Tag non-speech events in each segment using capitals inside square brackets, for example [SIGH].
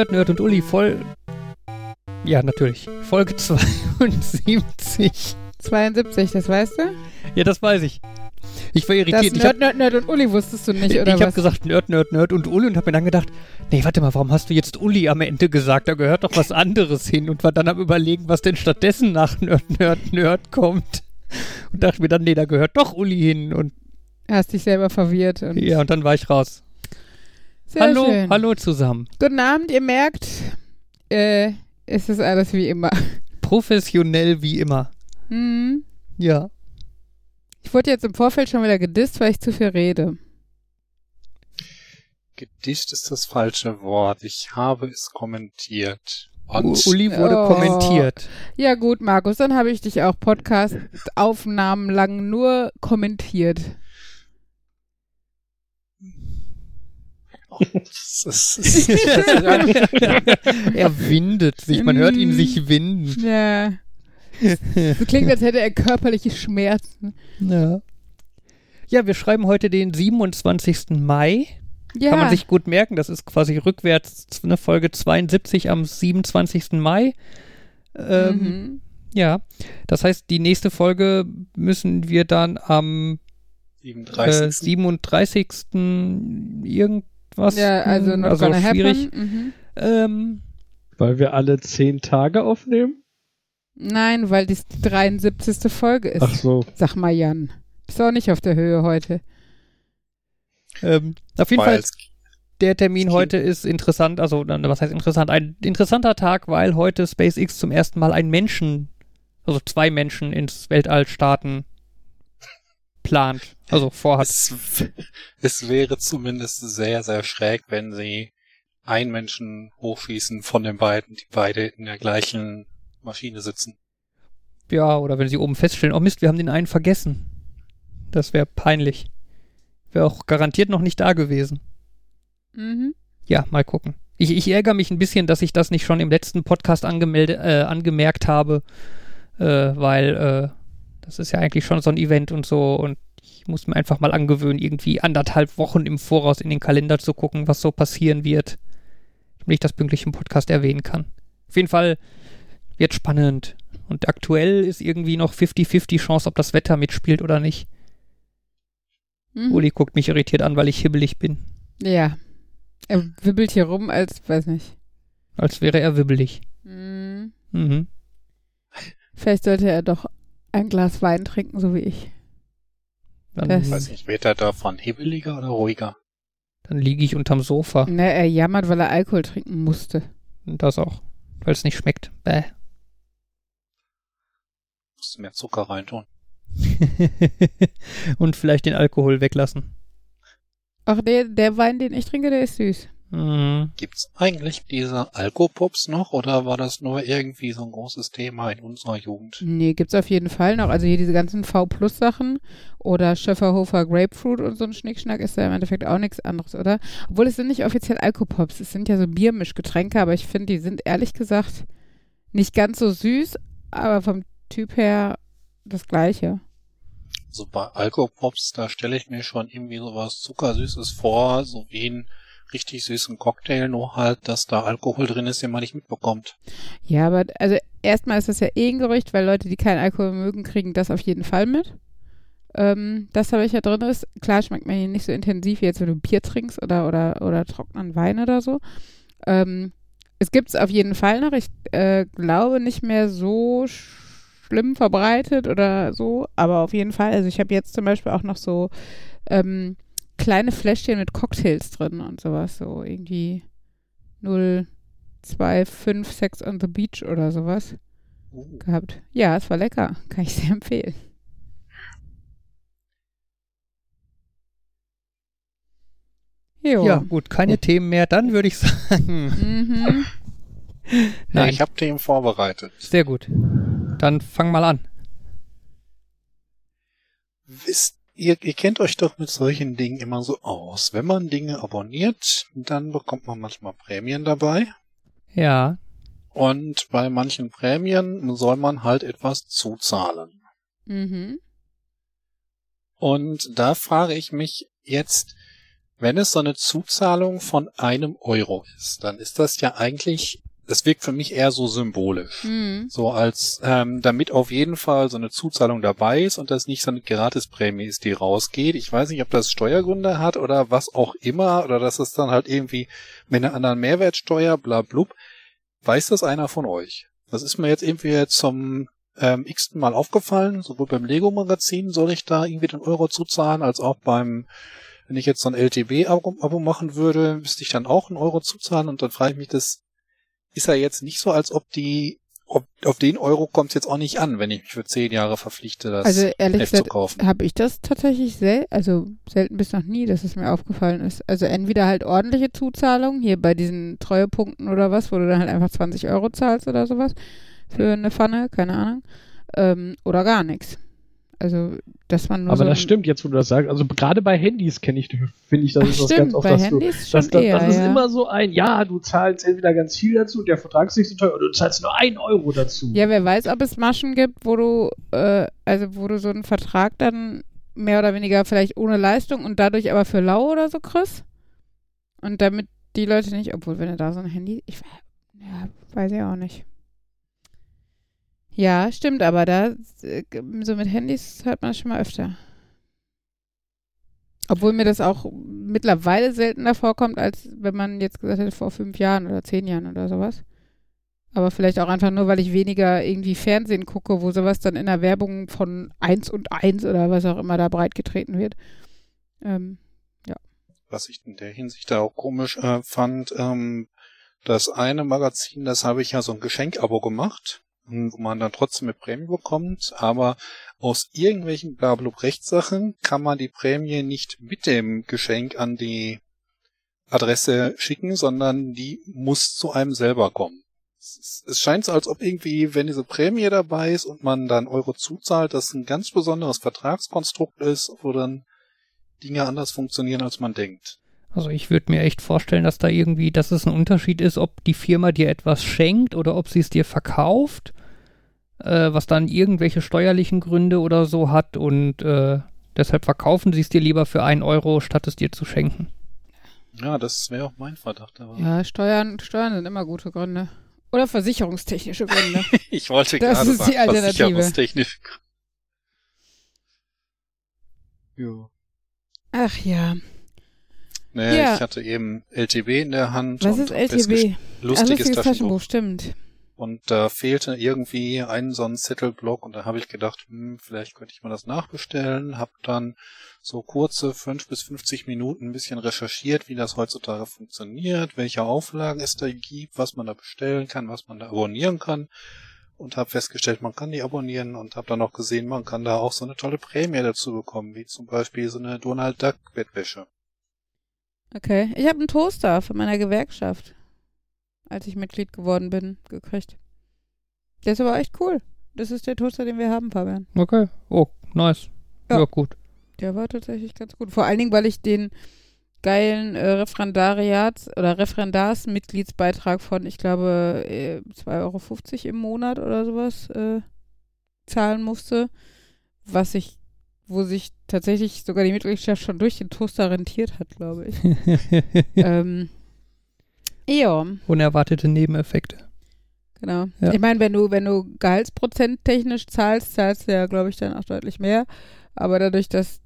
Nerd, Nerd, und Uli voll. Ja, natürlich. Folge 72. 72, das weißt du? Ja, das weiß ich. Ich war Das irritiert. Nerd, Nerd, Nerd und Uli wusstest du nicht, ich oder ich habe was? gesagt Nerd, Nerd, Nerd und Uli und habe mir dann gedacht, nee, warte mal, warum hast du jetzt Uli am Ende gesagt? Da gehört doch was anderes hin und war dann am überlegen, was denn stattdessen nach Nerd, Nerd, Nerd kommt. Und dachte mir dann, nee, da gehört doch Uli hin und Hast dich selber verwirrt. Und ja, und dann war ich raus. Sehr hallo, schön. hallo zusammen. Guten Abend, ihr merkt, äh, es ist alles wie immer. Professionell wie immer. Hm. Ja. Ich wurde jetzt im Vorfeld schon wieder gedisst, weil ich zu viel rede. Gedicht ist das falsche Wort. Ich habe es kommentiert. Und Uli wurde Oh. kommentiert. Ja gut, Markus, dann habe ich dich auch Podcast-Aufnahmen lang nur kommentiert. es ist, es ist, [LAUGHS] er windet sich, man hört ihn sich winden. Ja. So klingt, als hätte er körperliche Schmerzen. Ja. Ja, wir schreiben heute den 27. Mai. Ja. Kann man sich gut merken, das ist quasi rückwärts eine Folge 72 am 27. Mai. Ähm, mhm. Ja, das heißt, die nächste Folge müssen wir dann am äh, 37. 37. irgendwas. Ja, also not also gonna schwierig. happen. Mhm. Ähm, Weil wir alle zehn Tage aufnehmen? Nein, weil dies die 73. Folge ist. Ach so. Sag mal, Jan. Bist auch nicht auf der Höhe heute. ähm, auf jeden Weil Fall, der Termin heute ist interessant, also was heißt interessant? Ein interessanter Tag, weil heute SpaceX zum ersten Mal einen Menschen, also zwei Menschen ins Weltall starten plant, also vorhat. es, es wäre zumindest sehr, sehr schräg, wenn sie einen Menschen hochschießen von den beiden, die beide in der gleichen Maschine sitzen. Ja, oder wenn sie oben feststellen, oh Mist, wir haben den einen vergessen. Das wäre peinlich. Wäre auch garantiert noch nicht da gewesen. Mhm. Ja, mal gucken. Ich, ich ärgere mich ein bisschen, dass ich das nicht schon im letzten Podcast angemeldet, äh, angemerkt habe, äh, weil äh, das ist ja eigentlich schon so ein Event und so und ich muss mir einfach mal angewöhnen, irgendwie anderthalb Wochen im Voraus in den Kalender zu gucken, was so passieren wird, damit ich das pünktlich im Podcast erwähnen kann. Auf jeden Fall wird spannend und aktuell ist irgendwie noch 50-50 Chance, ob das Wetter mitspielt oder nicht. Mhm. Uli guckt mich irritiert an, weil ich hibbelig bin, Ja. Er wibbelt hier rum, als, weiß nicht. als wäre er wibbelig. Mhm. Mhm. Vielleicht sollte er doch ein Glas Wein trinken, so wie ich. Dann, Das- Ich weiß nicht, wird er davon hibbeliger oder ruhiger? dann liege ich unterm Sofa. Ne, er jammert, weil er Alkohol trinken musste. Und das auch. Weil es nicht schmeckt. Bäh. Musst du mehr Zucker reintun? [LAUGHS] Und vielleicht den Alkohol weglassen. Ach, der, der Wein, den ich trinke, der ist süß. Mhm. Gibt's eigentlich diese Alkopops noch oder war das nur irgendwie so ein großes Thema in unserer Jugend? Nee, gibt's auf jeden Fall noch. Also hier diese ganzen V-Plus-Sachen oder Schöfferhofer Grapefruit und so ein Schnickschnack ist ja im Endeffekt auch nichts anderes, oder? Obwohl es sind nicht offiziell Alkopops, es sind ja so Biermischgetränke, aber ich finde, die sind ehrlich gesagt nicht ganz so süß, aber vom Typ her das gleiche. So bei Alkopops, da stelle ich mir schon irgendwie sowas Zuckersüßes vor, so wie einen richtig süßen Cocktail, nur halt, dass da Alkohol drin ist, den man nicht mitbekommt. Ja, aber also erstmal ist das ja eh ein Gerücht, weil Leute, die keinen Alkohol mögen, kriegen das auf jeden Fall mit. Ähm, dass da welcher drin ist. Klar schmeckt man hier nicht so intensiv, wie jetzt wenn du Bier trinkst oder, oder, oder trockenen Wein oder so. Ähm, es gibt es auf jeden Fall noch. Ich äh, glaube nicht mehr so schlimm verbreitet oder so, aber auf jeden Fall. Also ich habe jetzt zum Beispiel auch noch so ähm, kleine Fläschchen mit Cocktails drin und sowas. So irgendwie 0, 2, 5, Sex on the Beach oder sowas Uh, gehabt. Ja, es war lecker. Kann ich sehr empfehlen. Jo. Ja, gut, keine Themen mehr. Dann würde ich sagen. Mhm. [LAUGHS] ja, Nein, ich habe den vorbereitet. sehr gut. Dann fang mal an. Wisst ihr, ihr kennt euch doch mit solchen Dingen immer so aus. Wenn man Dinge abonniert, dann bekommt man manchmal Prämien dabei. Ja. Und bei manchen Prämien soll man halt etwas zuzahlen. Mhm. Und da frage ich mich jetzt, wenn es so eine Zuzahlung von einem Euro ist, dann ist das ja eigentlich, das wirkt für mich eher so symbolisch. Hm. So als, ähm, damit auf jeden Fall so eine Zuzahlung dabei ist und das nicht so eine Gratisprämie ist, die rausgeht. Ich weiß nicht, ob das Steuergründe hat oder was auch immer, oder dass es dann halt irgendwie mit einer anderen Mehrwertsteuer, bla blub. Weiß das einer von euch? Das ist mir jetzt irgendwie zum ähm, x Mal aufgefallen. Sowohl beim Lego-Magazin soll ich da irgendwie den Euro zuzahlen, als auch beim, wenn ich jetzt so ein LTB-Abo machen würde, müsste ich dann auch einen Euro zuzahlen und dann frage ich mich, das ist ja jetzt nicht so, als ob die, ob, auf den Euro kommt es jetzt auch nicht an, wenn ich mich für zehn Jahre verpflichte, das Also ehrlich Heft zu gesagt kaufen. habe ich das tatsächlich sel also selten bis noch nie, dass es mir aufgefallen ist. Also entweder halt ordentliche Zuzahlungen, hier bei diesen Treuepunkten oder was, wo du dann halt einfach 20 Euro zahlst oder sowas für eine Pfanne, keine Ahnung. Ähm, oder gar nichts. Also, dass man nur Aber so das stimmt jetzt, wo du das sagst. Also gerade bei Handys kenne ich, finde ich, das ist das ganz oft, bei dass Handys du, schon das, eher, das ist ja. immer so ein, ja, du zahlst entweder ganz viel dazu, der Vertrag ist nicht so teuer, oder du zahlst nur einen Euro dazu. Ja, wer weiß, ob es Maschen gibt, wo du, äh, also wo du so einen Vertrag dann mehr oder weniger vielleicht ohne Leistung und dadurch aber für lau oder so kriegst. Und damit die Leute nicht, obwohl, wenn du da so ein Handy, ich ja, weiß ich auch nicht. Ja, stimmt, aber da, äh, so mit Handys hört man das schon mal öfter. Obwohl mir das auch mittlerweile seltener vorkommt, als wenn man jetzt gesagt hätte vor fünf Jahren oder zehn Jahren oder sowas. Aber vielleicht auch einfach nur, weil ich weniger irgendwie Fernsehen gucke, wo sowas dann in der Werbung von 1 und 1 oder was auch immer da breitgetreten wird. Ähm, was ich in der Hinsicht da auch komisch äh, fand, ähm, das eine Magazin, das habe ich ja so ein Geschenkabo gemacht, wo man dann trotzdem eine Prämie bekommt, aber aus irgendwelchen blablub Rechtssachen kann man die Prämie nicht mit dem Geschenk an die Adresse schicken, sondern die muss zu einem selber kommen. Es scheint so, als ob irgendwie, wenn diese Prämie dabei ist und man dann Euro zuzahlt, das ein ganz besonderes Vertragskonstrukt ist, wo dann Dinge anders funktionieren, als man denkt. Also ich würde mir echt vorstellen, dass da irgendwie, dass es ein Unterschied ist, ob die Firma dir etwas schenkt oder ob sie es dir verkauft, äh, was dann irgendwelche steuerlichen Gründe oder so hat und äh, deshalb verkaufen sie es dir lieber für einen Euro, statt es dir zu schenken. Ja, das wäre auch mein Verdacht. Aber ja, Steuern, Steuern sind immer gute Gründe. Oder versicherungstechnische Gründe. [LAUGHS] ich wollte Das gerade ist die sagen, Alternative. versicherungstechnisch. Ja. Ach ja. Nee, Ja. ich hatte eben LTB in der Hand. Was und ist LTB? Ach, Lustiges Taschenbuch. stimmt. Und da fehlte irgendwie ein so ein Zettelblock und da habe ich gedacht, hm, vielleicht könnte ich mal das nachbestellen. Hab dann so kurze fünf bis 50 Minuten ein bisschen recherchiert, wie das heutzutage funktioniert, welche Auflagen es da gibt, was man da bestellen kann, was man da abonnieren kann. Und habe festgestellt, man kann die abonnieren und habe dann auch gesehen, man kann da auch so eine tolle Prämie dazu bekommen, wie zum Beispiel so eine Donald Duck Bettwäsche. Okay. Ich habe einen Toaster von meiner Gewerkschaft, als ich Mitglied geworden bin, gekriegt. Der ist aber echt cool. Das ist der Toaster, den wir haben, Fabian. Okay. Oh, nice. Ja. Ja, gut. Der war tatsächlich ganz gut. Vor allen Dingen, weil ich den geilen äh, Referendariats- oder Referendarsmitgliedsbeitrag von, ich glaube, äh, 2,50 Euro im Monat oder sowas äh, zahlen musste. Was ich, wo sich tatsächlich sogar die Mitgliedschaft schon durch den Toaster rentiert hat, glaube ich. [LAUGHS] ähm, ja, Unerwartete Nebeneffekte. genau. Ja. Ich meine, wenn du, wenn du Gehaltsprozent technisch zahlst, zahlst du ja, glaube ich, dann auch deutlich mehr. Aber dadurch, dass,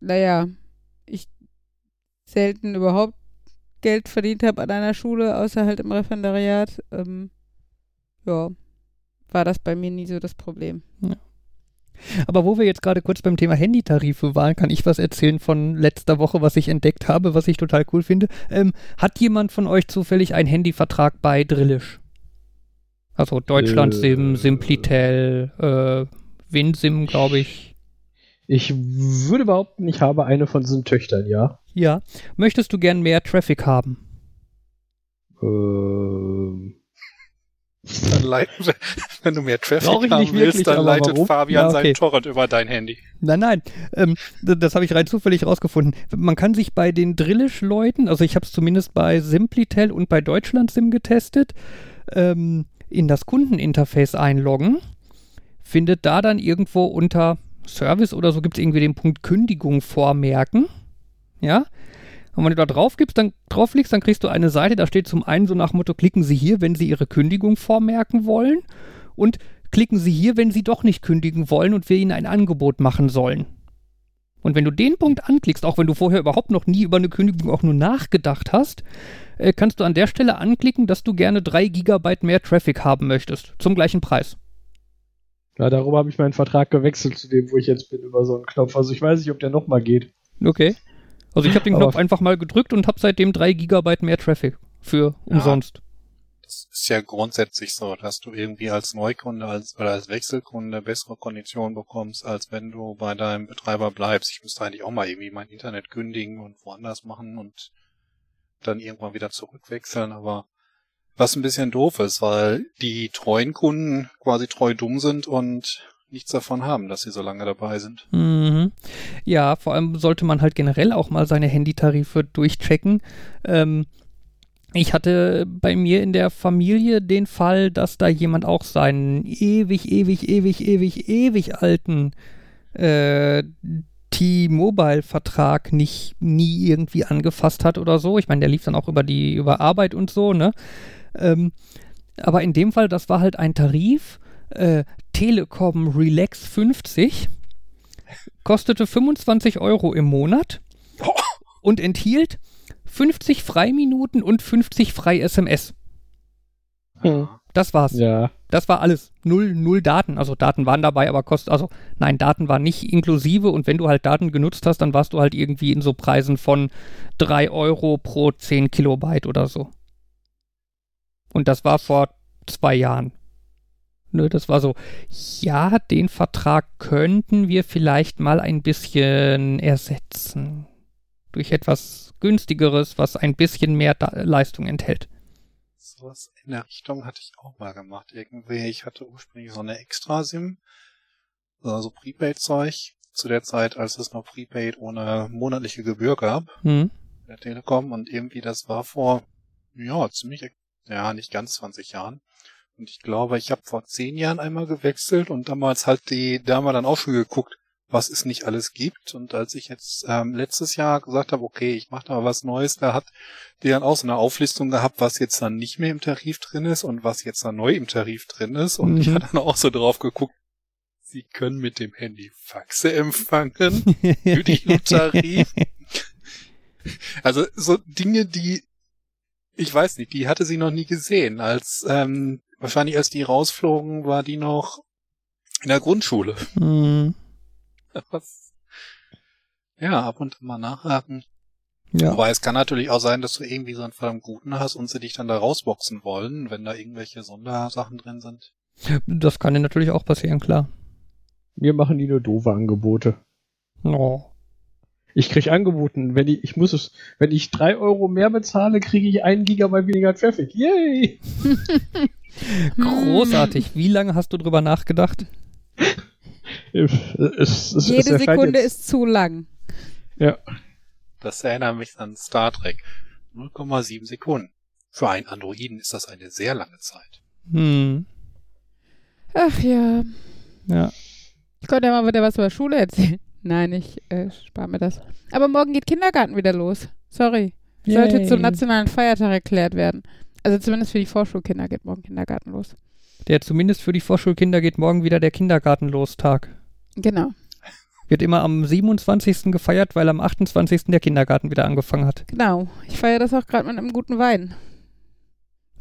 naja, ich selten überhaupt Geld verdient habe an einer Schule, außer halt im Referendariat, ähm, ja, war das bei mir nie so das Problem. Aber wo wir jetzt gerade kurz beim Thema Handytarife waren, kann ich was erzählen von letzter Woche, was ich entdeckt habe, was ich total cool finde. Ähm, hat jemand von euch zufällig einen Handyvertrag bei Drillisch? Also Deutschlandsim, Äh. Simplitel, äh, WinSim, glaube ich. Ich würde behaupten, ich habe eine von diesen Töchtern, ja. Ja. Möchtest du gern mehr Traffic haben? Ähm, Dann leiten, [LAUGHS] wenn du mehr Traffic haben nicht willst, wirklich, dann leitet warum? Fabian Ja, okay. seinen Torrent über dein Handy. Nein, nein. Ähm, das habe ich rein zufällig rausgefunden. Man kann sich bei den Drillisch-Leuten, also ich habe es zumindest bei Simplitel und bei Deutschlandsim getestet, ähm, in das Kundeninterface einloggen. Findet da dann irgendwo unter Service oder so gibt es irgendwie den Punkt Kündigung vormerken. Ja. Und wenn du da drauf gibst, dann draufklickst, dann kriegst du eine Seite, da steht zum einen so nach Motto, klicken Sie hier, wenn Sie Ihre Kündigung vormerken wollen und klicken Sie hier, wenn Sie doch nicht kündigen wollen und wir Ihnen ein Angebot machen sollen. Und wenn du den Punkt anklickst, auch wenn du vorher überhaupt noch nie über eine Kündigung auch nur nachgedacht hast, äh, kannst du an der Stelle anklicken, dass du gerne 3 Gigabyte mehr Traffic haben möchtest, zum gleichen Preis. Ja, darum habe ich meinen Vertrag gewechselt zu dem, wo ich jetzt bin, über so einen Knopf. Also ich weiß nicht, ob der nochmal geht. Okay. Also ich habe den Knopf einfach mal gedrückt und habe seitdem 3 Gigabyte mehr Traffic für Ja. umsonst. Das ist ja grundsätzlich so, dass du irgendwie als Neukunde als, oder als Wechselkunde bessere Konditionen bekommst, als wenn du bei deinem Betreiber bleibst. Ich müsste eigentlich auch mal irgendwie mein Internet kündigen und woanders machen und dann irgendwann wieder zurückwechseln, aber was ein bisschen doof ist, weil die treuen Kunden quasi treu dumm sind und nichts davon haben, dass sie so lange dabei sind. Mhm. Ja, vor allem sollte man halt generell auch mal seine Handytarife durchchecken. Ähm, ich hatte bei mir in der Familie den Fall, dass da jemand auch seinen ewig, ewig, ewig, ewig, ewig alten äh, T-Mobile-Vertrag nicht nie irgendwie angefasst hat oder so. Ich meine, der lief dann auch über die über Arbeit und so, ne? Ähm, aber in dem Fall, das war halt ein Tarif, äh, Telekom Relax 50, kostete 25 Euro im Monat [LAUGHS] und enthielt 50 Freiminuten und 50 frei SMS. Hm. Das war's. Ja. Das war alles. Null, null Daten. Also Daten waren dabei, aber kost, also nein, Daten waren nicht inklusive und wenn du halt Daten genutzt hast, dann warst du halt irgendwie in so Preisen von 3 Euro pro 10 Kilobyte oder so. Und das war vor zwei Jahren. Ne, das war so, ja, den Vertrag könnten wir vielleicht mal ein bisschen ersetzen. Durch etwas günstigeres, was ein bisschen mehr da Leistung enthält. Sowas in der Richtung hatte ich auch mal gemacht. Irgendwie, ich hatte ursprünglich so eine Extra-SIM, also Prepaid-Zeug, zu der Zeit, als es noch Prepaid ohne monatliche Gebühr gab, Hm? der Telekom, und irgendwie das war vor, ja, ziemlich, ja, nicht ganz 20 Jahren. Und ich glaube, ich habe vor 10 Jahren einmal gewechselt und damals halt die, da haben wir dann auch schon geguckt, was es nicht alles gibt. Und als ich jetzt ähm, letztes Jahr gesagt habe, okay, ich mache da mal was Neues, da hat die dann auch so eine Auflistung gehabt, was jetzt dann nicht mehr im Tarif drin ist und was jetzt dann neu im Tarif drin ist. Und ich Mhm. habe dann auch so drauf geguckt, Sie können mit dem Handy Faxe empfangen. [LAUGHS] Für den Tarif. Also so Dinge, die ich weiß nicht, die hatte sie noch nie gesehen. Als ähm, wahrscheinlich als die rausflogen, war die noch in der Grundschule. Hm. [LAUGHS] Was? Ja, ab und an mal nachhaken. Ja. Aber es kann natürlich auch sein, dass du irgendwie so einen Fall im Guten hast und sie dich dann da rausboxen wollen, wenn da irgendwelche Sondersachen drin sind. Das kann dir natürlich auch passieren, klar. Mir machen die nur doofe Angebote. Oh. Ich krieg angeboten, wenn ich, ich muss es, wenn ich drei Euro mehr bezahle, kriege ich einen Gigabyte weniger Traffic. Yay! [LAUGHS] [LAUGHS] Großartig. Wie lange hast du drüber nachgedacht? Es, es, es Jede erscheint Sekunde jetzt- ist zu lang. Ja. Das erinnert mich an Star Trek. 0,7 Sekunden. Für einen Androiden ist das eine sehr lange Zeit. Hm. Ach ja. Ja. Ich konnte ja mal wieder was über Schule erzählen. [LAUGHS] Nein, ich äh, spare mir das. Aber morgen geht Kindergarten wieder los. Sorry. Sollte Yay. zum nationalen Feiertag erklärt werden. Also zumindest für die Vorschulkinder geht morgen Kindergarten los. Der zumindest für die Vorschulkinder geht morgen wieder der Kindergartenlostag. Genau. Wird immer am 27. gefeiert, weil am 28. der Kindergarten wieder angefangen hat. Genau. Ich feiere das auch gerade mit einem guten Wein.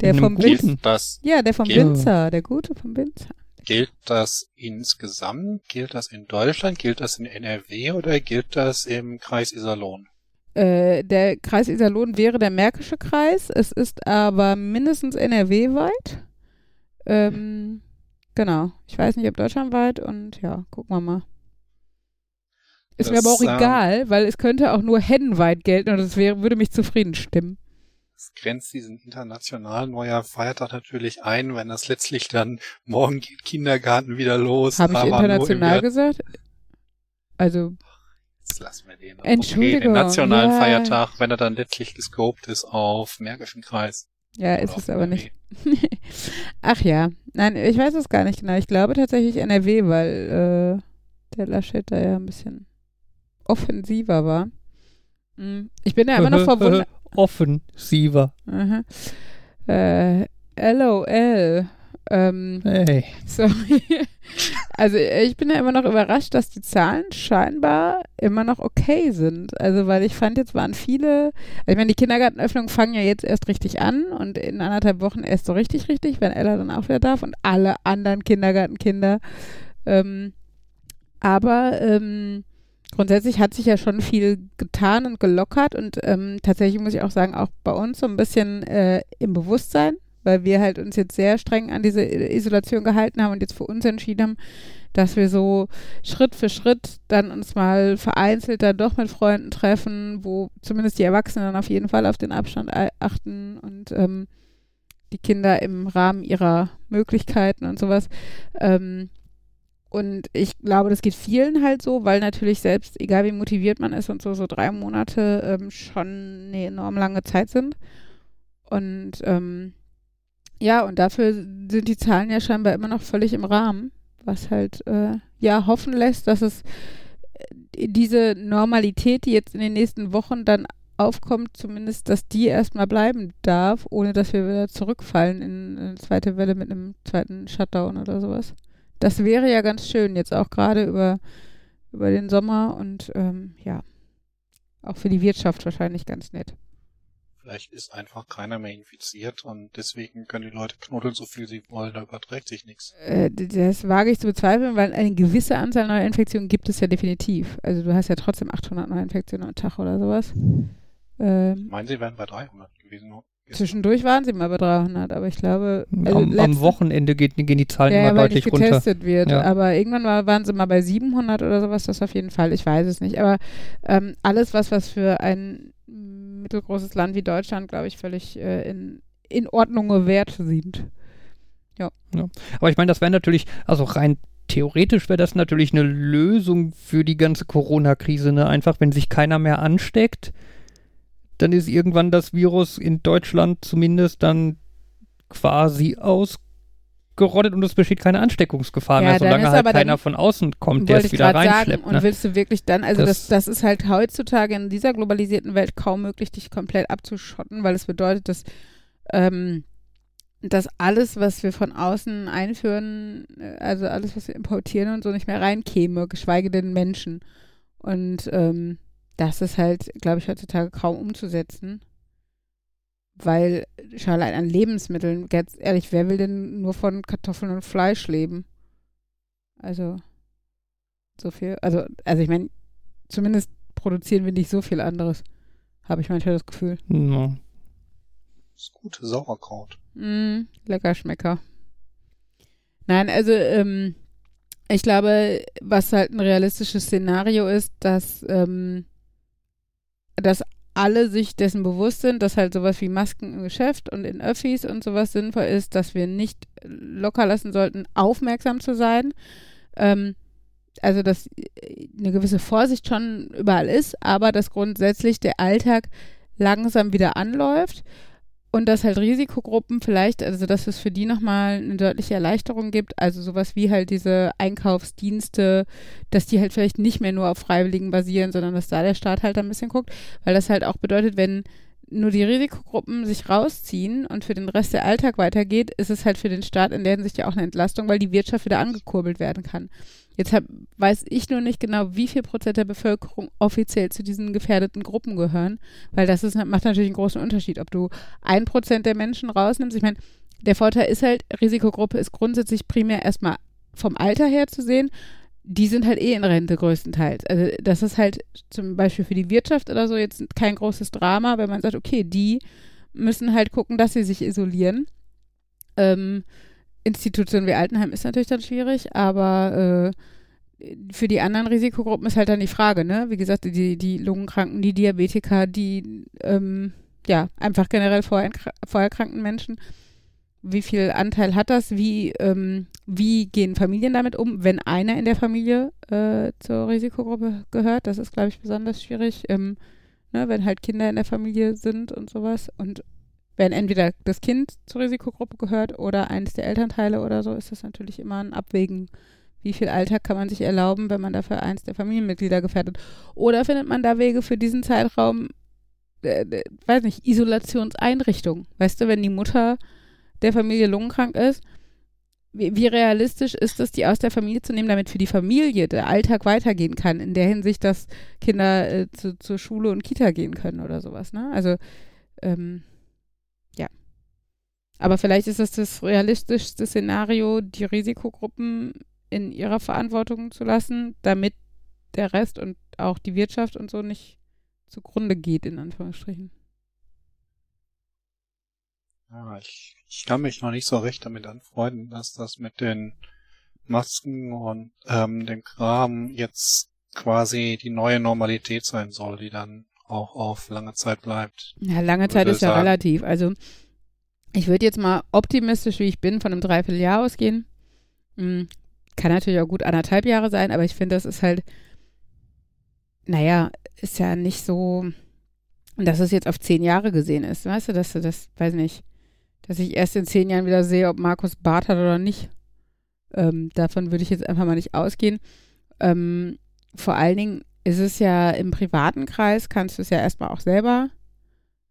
Der Einem vom guten? Winzer. Ja, der vom Winzer. Der gute vom Winzer. gilt das insgesamt? Gilt das in Deutschland? Gilt das in NRW oder gilt das im Kreis Iserlohn? Äh, der Kreis Iserlohn wäre der Märkische Kreis. Es ist aber mindestens NRW-weit. Ähm, genau. Ich weiß nicht, ob deutschlandweit und ja, gucken wir mal. Ist mir Das, aber auch ähm, egal, weil es könnte auch nur hennenweit gelten und das wäre, würde mich zufrieden stimmen. Das grenzt diesen internationalen neuer Feiertag natürlich ein, wenn das letztlich dann morgen geht Kindergarten wieder los. Habe ich international gesagt? Also, Jetzt lassen wir den. Entschuldigung, Okay, den nationalen ja. Feiertag, wenn er dann letztlich gescoped ist auf Märkischen Kreis. ja, ist es aber NRW. nicht. [LAUGHS] Ach ja. Nein, ich weiß es gar nicht genau. Ich glaube tatsächlich NRW, weil äh, der Laschet da ja ein bisschen offensiver war. Mm, Ich bin ja immer noch verwundert. Offensiver. Aha. Äh, LOL. Ähm, Hey. sorry. Also ich bin ja immer noch überrascht, dass die Zahlen scheinbar immer noch okay sind. Also weil ich fand, jetzt waren viele, also ich meine, die Kindergartenöffnungen fangen ja jetzt erst richtig an und in anderthalb Wochen erst so richtig, richtig, wenn Ella dann auch wieder darf und alle anderen Kindergartenkinder. Ähm, aber ähm, grundsätzlich hat sich ja schon viel getan und gelockert und ähm, tatsächlich muss ich auch sagen, auch bei uns so ein bisschen äh, im Bewusstsein, weil wir halt uns jetzt sehr streng an diese Isolation gehalten haben und jetzt für uns entschieden haben, dass wir so Schritt für Schritt dann uns mal vereinzelt dann doch mit Freunden treffen, wo zumindest die Erwachsenen dann auf jeden Fall auf den Abstand achten und ähm, die Kinder im Rahmen ihrer Möglichkeiten und sowas. Ähm, und ich glaube, das geht vielen halt so, weil natürlich selbst, egal wie motiviert man ist und so, so drei Monate ähm, schon eine enorm lange Zeit sind. Und ähm, ja, und dafür sind die Zahlen ja scheinbar immer noch völlig im Rahmen, was halt äh, ja hoffen lässt, dass es äh, diese Normalität, die jetzt in den nächsten Wochen dann aufkommt, zumindest, dass die erstmal bleiben darf, ohne dass wir wieder zurückfallen in eine zweite Welle mit einem zweiten Shutdown oder sowas. Das wäre ja ganz schön, jetzt auch gerade über, über den Sommer und ähm, ja, auch für die Wirtschaft wahrscheinlich ganz nett. Vielleicht ist einfach keiner mehr infiziert und deswegen können die Leute knuddeln, so viel sie wollen, da überträgt sich nichts. Äh, das wage ich zu bezweifeln, weil eine gewisse Anzahl neuer Infektionen gibt es ja definitiv. Also du hast ja trotzdem 800 neue Infektionen am Tag oder sowas. Ähm, Meinen Sie, wären bei 300 gewesen? zwischendurch waren sie mal bei 300, aber ich glaube, also am, am letzten- Wochenende geht, gehen die Zahlen ja, immer weil deutlich nicht runter. getestet wird. Ja. Aber irgendwann war, waren sie mal bei 700 oder sowas, das auf jeden Fall. Ich weiß es nicht. Aber ähm, alles, was, was für ein mittelgroßes Land wie Deutschland, glaube ich, völlig äh, in, in Ordnung wert sind. Aber ich meine, das wäre natürlich, also rein theoretisch wäre das natürlich eine Lösung für die ganze Corona-Krise. Ne? Einfach, wenn sich keiner mehr ansteckt, dann ist irgendwann das Virus in Deutschland zumindest dann quasi ausgerottet und es besteht keine Ansteckungsgefahr Ja, mehr, solange halt keiner von außen kommt, der es wieder gerade sagen. reinschleppt. Und Ne? willst du wirklich dann, also das, Das- das ist halt heutzutage in dieser globalisierten Welt kaum möglich, dich komplett abzuschotten, weil es bedeutet, dass, ähm, dass alles, was wir von außen einführen, äh, also alles, was wir importieren und so nicht mehr reinkäme, geschweige denn Menschen. Und ähm, das ist halt, glaube ich, heutzutage kaum umzusetzen. Weil schon allein an Lebensmitteln, ganz ehrlich, wer will denn nur von Kartoffeln und Fleisch leben? Also, so viel. Also, also ich meine, zumindest produzieren wir nicht so viel anderes. Habe ich manchmal das Gefühl. Ja. Das ist gut, Sauerkraut. Mm, lecker Schmecker. Nein, also ähm, ich glaube, was halt ein realistisches Szenario ist, dass, ähm, dass alle sich dessen bewusst sind, dass halt sowas wie Masken im Geschäft und in Öffis und sowas sinnvoll ist, dass wir nicht locker lassen sollten, aufmerksam zu sein. Ähm, also, dass äh, eine gewisse Vorsicht schon überall ist, aber dass grundsätzlich der Alltag langsam wieder anläuft und dass halt Risikogruppen vielleicht, also dass es für die nochmal eine deutliche Erleichterung gibt, also sowas wie halt diese Einkaufsdienste, dass die halt vielleicht nicht mehr nur auf Freiwilligen basieren, sondern dass da der Staat halt ein bisschen guckt, weil das halt auch bedeutet, wenn nur die Risikogruppen sich rausziehen und für den Rest der Alltag weitergeht, ist es halt für den Staat in der Hinsicht ja auch eine Entlastung, weil die Wirtschaft wieder angekurbelt werden kann. Jetzt hab, weiß ich nur nicht genau, wie viel Prozent der Bevölkerung offiziell zu diesen gefährdeten Gruppen gehören, weil das ist, macht natürlich einen großen Unterschied, ob du ein Prozent der Menschen rausnimmst. Ich meine, der Vorteil ist halt, Risikogruppe ist grundsätzlich primär erstmal vom Alter her zu sehen. Die sind halt eh in Rente größtenteils. Also das ist halt zum Beispiel für die Wirtschaft oder so jetzt kein großes Drama, wenn man sagt, okay, die müssen halt gucken, dass sie sich isolieren. Ähm, Institutionen wie Altenheim ist natürlich dann schwierig, aber äh, für die anderen Risikogruppen ist halt dann die Frage, ne? Wie gesagt, die, die Lungenkranken, die Diabetiker, die ähm, ja, einfach generell vorerkra- vorerkrankten Menschen. Wie viel Anteil hat das? Wie, ähm, wie gehen Familien damit um, wenn einer in der Familie äh, zur Risikogruppe gehört? Das ist, glaube ich, besonders schwierig, ähm, ne, wenn halt Kinder in der Familie sind und sowas. Und wenn entweder das Kind zur Risikogruppe gehört oder eines der Elternteile oder so, ist das natürlich immer ein Abwägen, Wie viel Alltag kann man sich erlauben, wenn man dafür eins der Familienmitglieder gefährdet? Oder findet man da Wege für diesen Zeitraum, äh, äh, weiß nicht, Isolationseinrichtung? Weißt du, wenn die Mutter der Familie lungenkrank ist, wie, wie realistisch ist es, die aus der Familie zu nehmen, damit für die Familie der Alltag weitergehen kann, in der Hinsicht, dass Kinder äh, zu, zur Schule und Kita gehen können oder sowas, ne? Also, ähm. Aber vielleicht ist es das realistischste Szenario, die Risikogruppen in ihrer Verantwortung zu lassen, damit der Rest und auch die Wirtschaft und so nicht zugrunde geht, in Anführungsstrichen. Ja, ich, ich kann mich noch nicht so recht damit anfreunden, dass das mit den Masken und ähm, dem Kram jetzt quasi die neue Normalität sein soll, die dann auch auf lange Zeit bleibt. Ja, lange Zeit ist ja sagen. relativ. Also ich würde jetzt mal optimistisch, wie ich bin, von einem Dreivierteljahr ausgehen. Hm, kann natürlich auch gut anderthalb Jahre sein, aber ich finde, das ist halt, naja, ist ja nicht so, dass es jetzt auf zehn Jahre gesehen ist. Weißt du, dass du das, weiß nicht, dass ich erst in zehn Jahren wieder sehe, ob Markus Bart hat oder nicht. Ähm, davon würde ich jetzt einfach mal nicht ausgehen. Ähm, vor allen Dingen ist es ja im privaten Kreis, kannst du es ja erstmal auch selber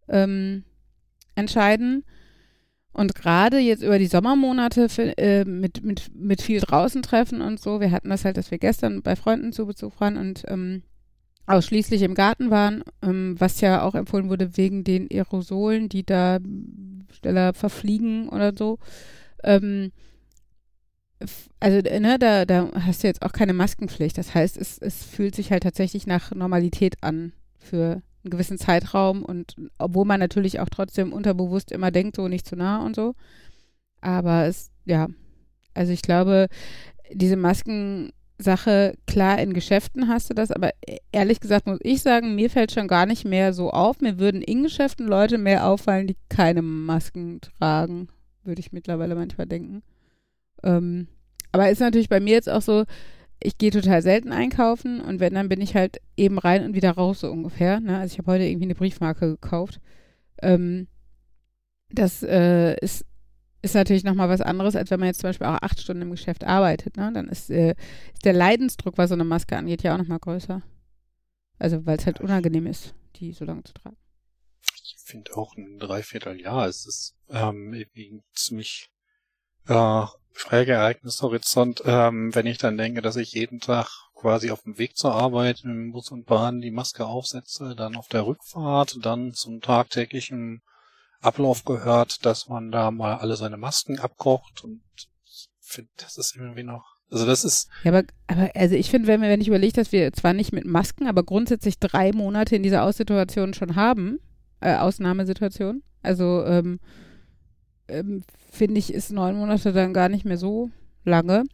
ähm, entscheiden. Und gerade jetzt über die Sommermonate für, äh, mit, mit, mit viel draußen treffen und so, wir hatten das halt, dass wir gestern bei Freunden zu Besuch waren und ähm, ausschließlich im Garten waren, ähm, was ja auch empfohlen wurde wegen den Aerosolen, die da schneller verfliegen oder so. Ähm, also, ne, da, da hast du jetzt auch keine Maskenpflicht. Das heißt, es, es fühlt sich halt tatsächlich nach Normalität an für einen gewissen Zeitraum und obwohl man natürlich auch trotzdem unterbewusst immer denkt, so nicht zu nah und so. Aber es, ja, also ich glaube, diese Masken Sache, klar, in Geschäften hast du das, aber e-, ehrlich gesagt muss ich sagen, mir fällt schon gar nicht mehr so auf. Mir würden in Geschäften Leute mehr auffallen, die keine Masken tragen, würde ich mittlerweile manchmal denken. Ähm, aber ist natürlich bei mir jetzt auch so, ich gehe total selten einkaufen und wenn, dann bin ich halt eben rein und wieder raus, so ungefähr. Ne? Also ich habe heute irgendwie eine Briefmarke gekauft. Ähm, das äh, ist ist natürlich nochmal was anderes, als wenn man jetzt zum Beispiel auch acht Stunden im Geschäft arbeitet. Ne? Dann ist, äh, ist der Leidensdruck, was so eine Maske angeht, ja auch nochmal größer. Also, weil es halt unangenehm ist, die so lange zu tragen. Ich finde auch ein Dreivierteljahr es ist ähm, ziemlich äh, schräger Ereignishorizont, ähm, wenn ich dann denke, dass ich jeden Tag quasi auf dem Weg zur Arbeit im Bus und Bahn die Maske aufsetze, dann auf der Rückfahrt, dann zum tagtäglichen Ablauf gehört, dass man da mal alle seine Masken abkocht und ich finde, das ist irgendwie noch also das ist. Ja, aber, aber also ich finde, wenn, wenn ich überlege, dass wir zwar nicht mit Masken, aber grundsätzlich drei Monate in dieser Aussituation schon haben, äh, Ausnahmesituation, also ähm, ähm, finde ich, ist neun Monate dann gar nicht mehr so lange.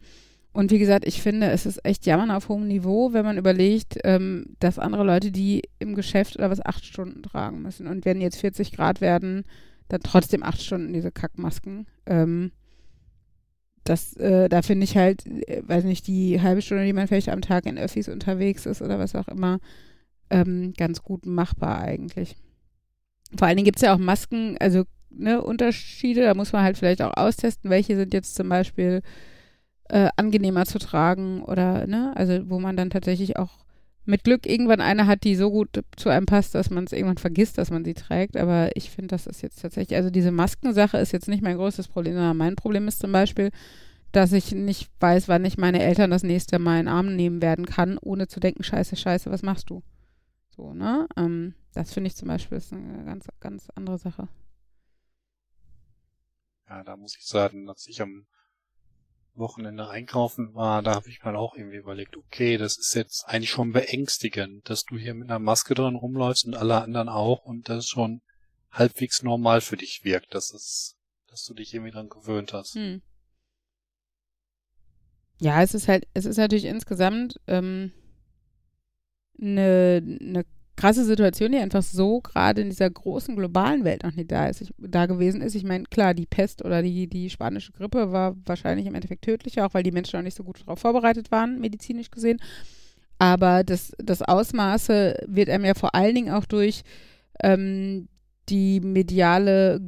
Und wie gesagt, ich finde, es ist echt Jammern auf hohem Niveau, wenn man überlegt, ähm, dass andere Leute, die im Geschäft oder was acht Stunden tragen müssen und wenn jetzt 40 Grad werden, dann trotzdem acht Stunden diese Kackmasken. Ähm, das, äh, da finde ich halt, äh, weiß nicht, die halbe Stunde, die man vielleicht am Tag in Öffis unterwegs ist oder was auch immer, ähm, ganz gut machbar eigentlich. Vor allen Dingen gibt es ja auch Masken, also ne, Unterschiede, da muss man halt vielleicht auch austesten, welche sind jetzt zum Beispiel äh, angenehmer zu tragen oder, ne, also wo man dann tatsächlich auch mit Glück irgendwann eine hat, die so gut zu einem passt, dass man es irgendwann vergisst, dass man sie trägt. Aber ich finde, das ist jetzt tatsächlich, also diese Maskensache ist jetzt nicht mein größtes Problem, sondern mein Problem ist zum Beispiel, dass ich nicht weiß, wann ich meine Eltern das nächste Mal in den Arm nehmen werden kann, ohne zu denken, scheiße, scheiße, was machst du? So, ne? Ähm, das finde ich zum Beispiel ist eine ganz, ganz andere Sache. Ja, da muss ich sagen, dass ich am Wochenende einkaufen war, da habe ich mal auch irgendwie überlegt, okay, das ist jetzt eigentlich schon beängstigend, dass du hier mit einer Maske drin rumläufst und alle anderen auch und das schon halbwegs normal für dich wirkt, dass es, dass du dich irgendwie dran gewöhnt hast. Hm. Ja, es ist halt, es ist natürlich insgesamt ähm, eine, eine krasse Situation, die einfach so gerade in dieser großen globalen Welt noch nicht da ist, ich, da gewesen ist. Ich meine, klar, die Pest oder die, die spanische Grippe war wahrscheinlich im Endeffekt tödlicher, auch weil die Menschen noch nicht so gut darauf vorbereitet waren, medizinisch gesehen. Aber das, das Ausmaße wird einem ja vor allen Dingen auch durch ähm, die mediale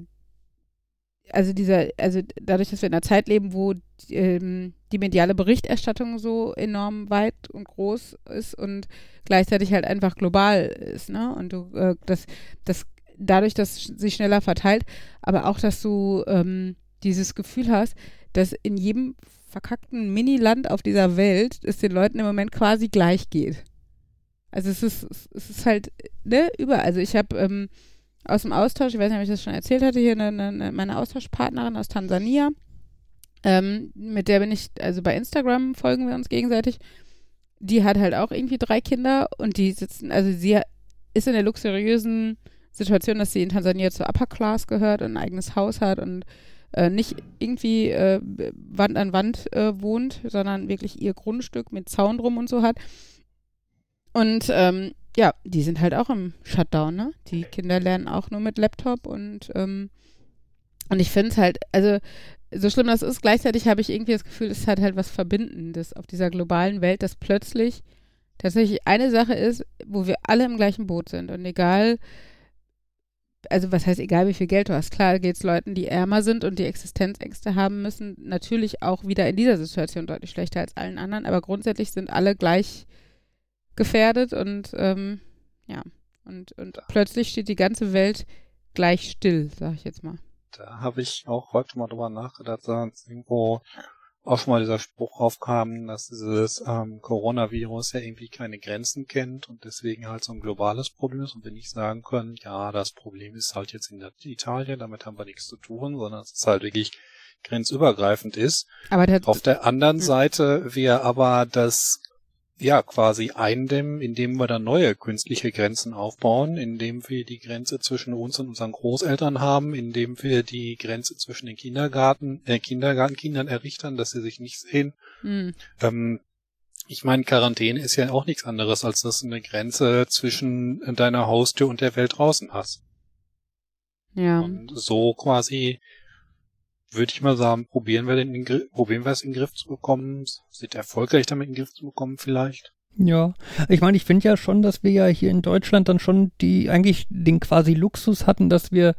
also dieser, also dadurch, dass wir in einer Zeit leben, wo ähm, die mediale Berichterstattung so enorm weit und groß ist und gleichzeitig halt einfach global ist, ne? Und du, äh, das, das, dadurch, dass sich schneller verteilt, aber auch, dass du ähm, dieses Gefühl hast, dass in jedem verkackten Mini-Land auf dieser Welt es den Leuten im Moment quasi gleich geht. Also es ist, es ist halt, ne, überall. Also ich habe ähm, aus dem Austausch, ich weiß nicht, ob ich das schon erzählt hatte, hier eine, eine, meine Austauschpartnerin aus Tansania, ähm, mit der bin ich, also bei Instagram folgen wir uns gegenseitig. Die hat halt auch irgendwie drei Kinder und die sitzen, also sie ist in der luxuriösen Situation, dass sie in Tansania zur Upper Class gehört und ein eigenes Haus hat und äh, nicht irgendwie äh, Wand an Wand äh, wohnt, sondern wirklich ihr Grundstück mit Zaun drum und so hat. Und ähm, ja, die sind halt auch im Shutdown, ne? Die Kinder lernen auch nur mit Laptop und ähm, und ich finde es halt, also so schlimm das ist, gleichzeitig habe ich irgendwie das Gefühl, es hat halt was Verbindendes auf dieser globalen Welt, dass plötzlich tatsächlich eine Sache ist, wo wir alle im gleichen Boot sind und egal, also was heißt egal, wie viel Geld du hast, klar geht es Leuten, die ärmer sind und die Existenzängste haben müssen, natürlich auch wieder in dieser Situation deutlich schlechter als allen anderen, aber grundsätzlich sind alle gleich gefährdet und ähm, ja, und, und plötzlich steht die ganze Welt gleich still, sag ich jetzt mal. Da habe ich auch heute mal drüber nachgedacht, dass irgendwo auch schon mal dieser Spruch aufkam, dass dieses ähm, Coronavirus ja irgendwie keine Grenzen kennt und deswegen halt so ein globales Problem ist und wir nicht sagen können, ja, das Problem ist halt jetzt in Italien, damit haben wir nichts zu tun, sondern es ist halt wirklich grenzübergreifend ist. Aber der, Auf der anderen Seite wäre aber das ja quasi eindämmen, indem wir dann neue künstliche Grenzen aufbauen, indem wir die Grenze zwischen uns und unseren Großeltern haben, indem wir die Grenze zwischen den Kindergarten, äh, Kindergartenkindern errichten, dass sie sich nicht sehen. Hm. Ähm, ich meine, Quarantäne ist ja auch nichts anderes, als dass du eine Grenze zwischen deiner Haustür und der Welt draußen hast. Ja. Und so quasi würde ich mal sagen, probieren wir den in, Gr- probieren wir es in den Griff zu bekommen, sind erfolgreich damit in den Griff zu bekommen vielleicht. Ja, ich meine, ich finde ja schon, dass wir ja hier in Deutschland dann schon die eigentlich den quasi Luxus hatten, dass wir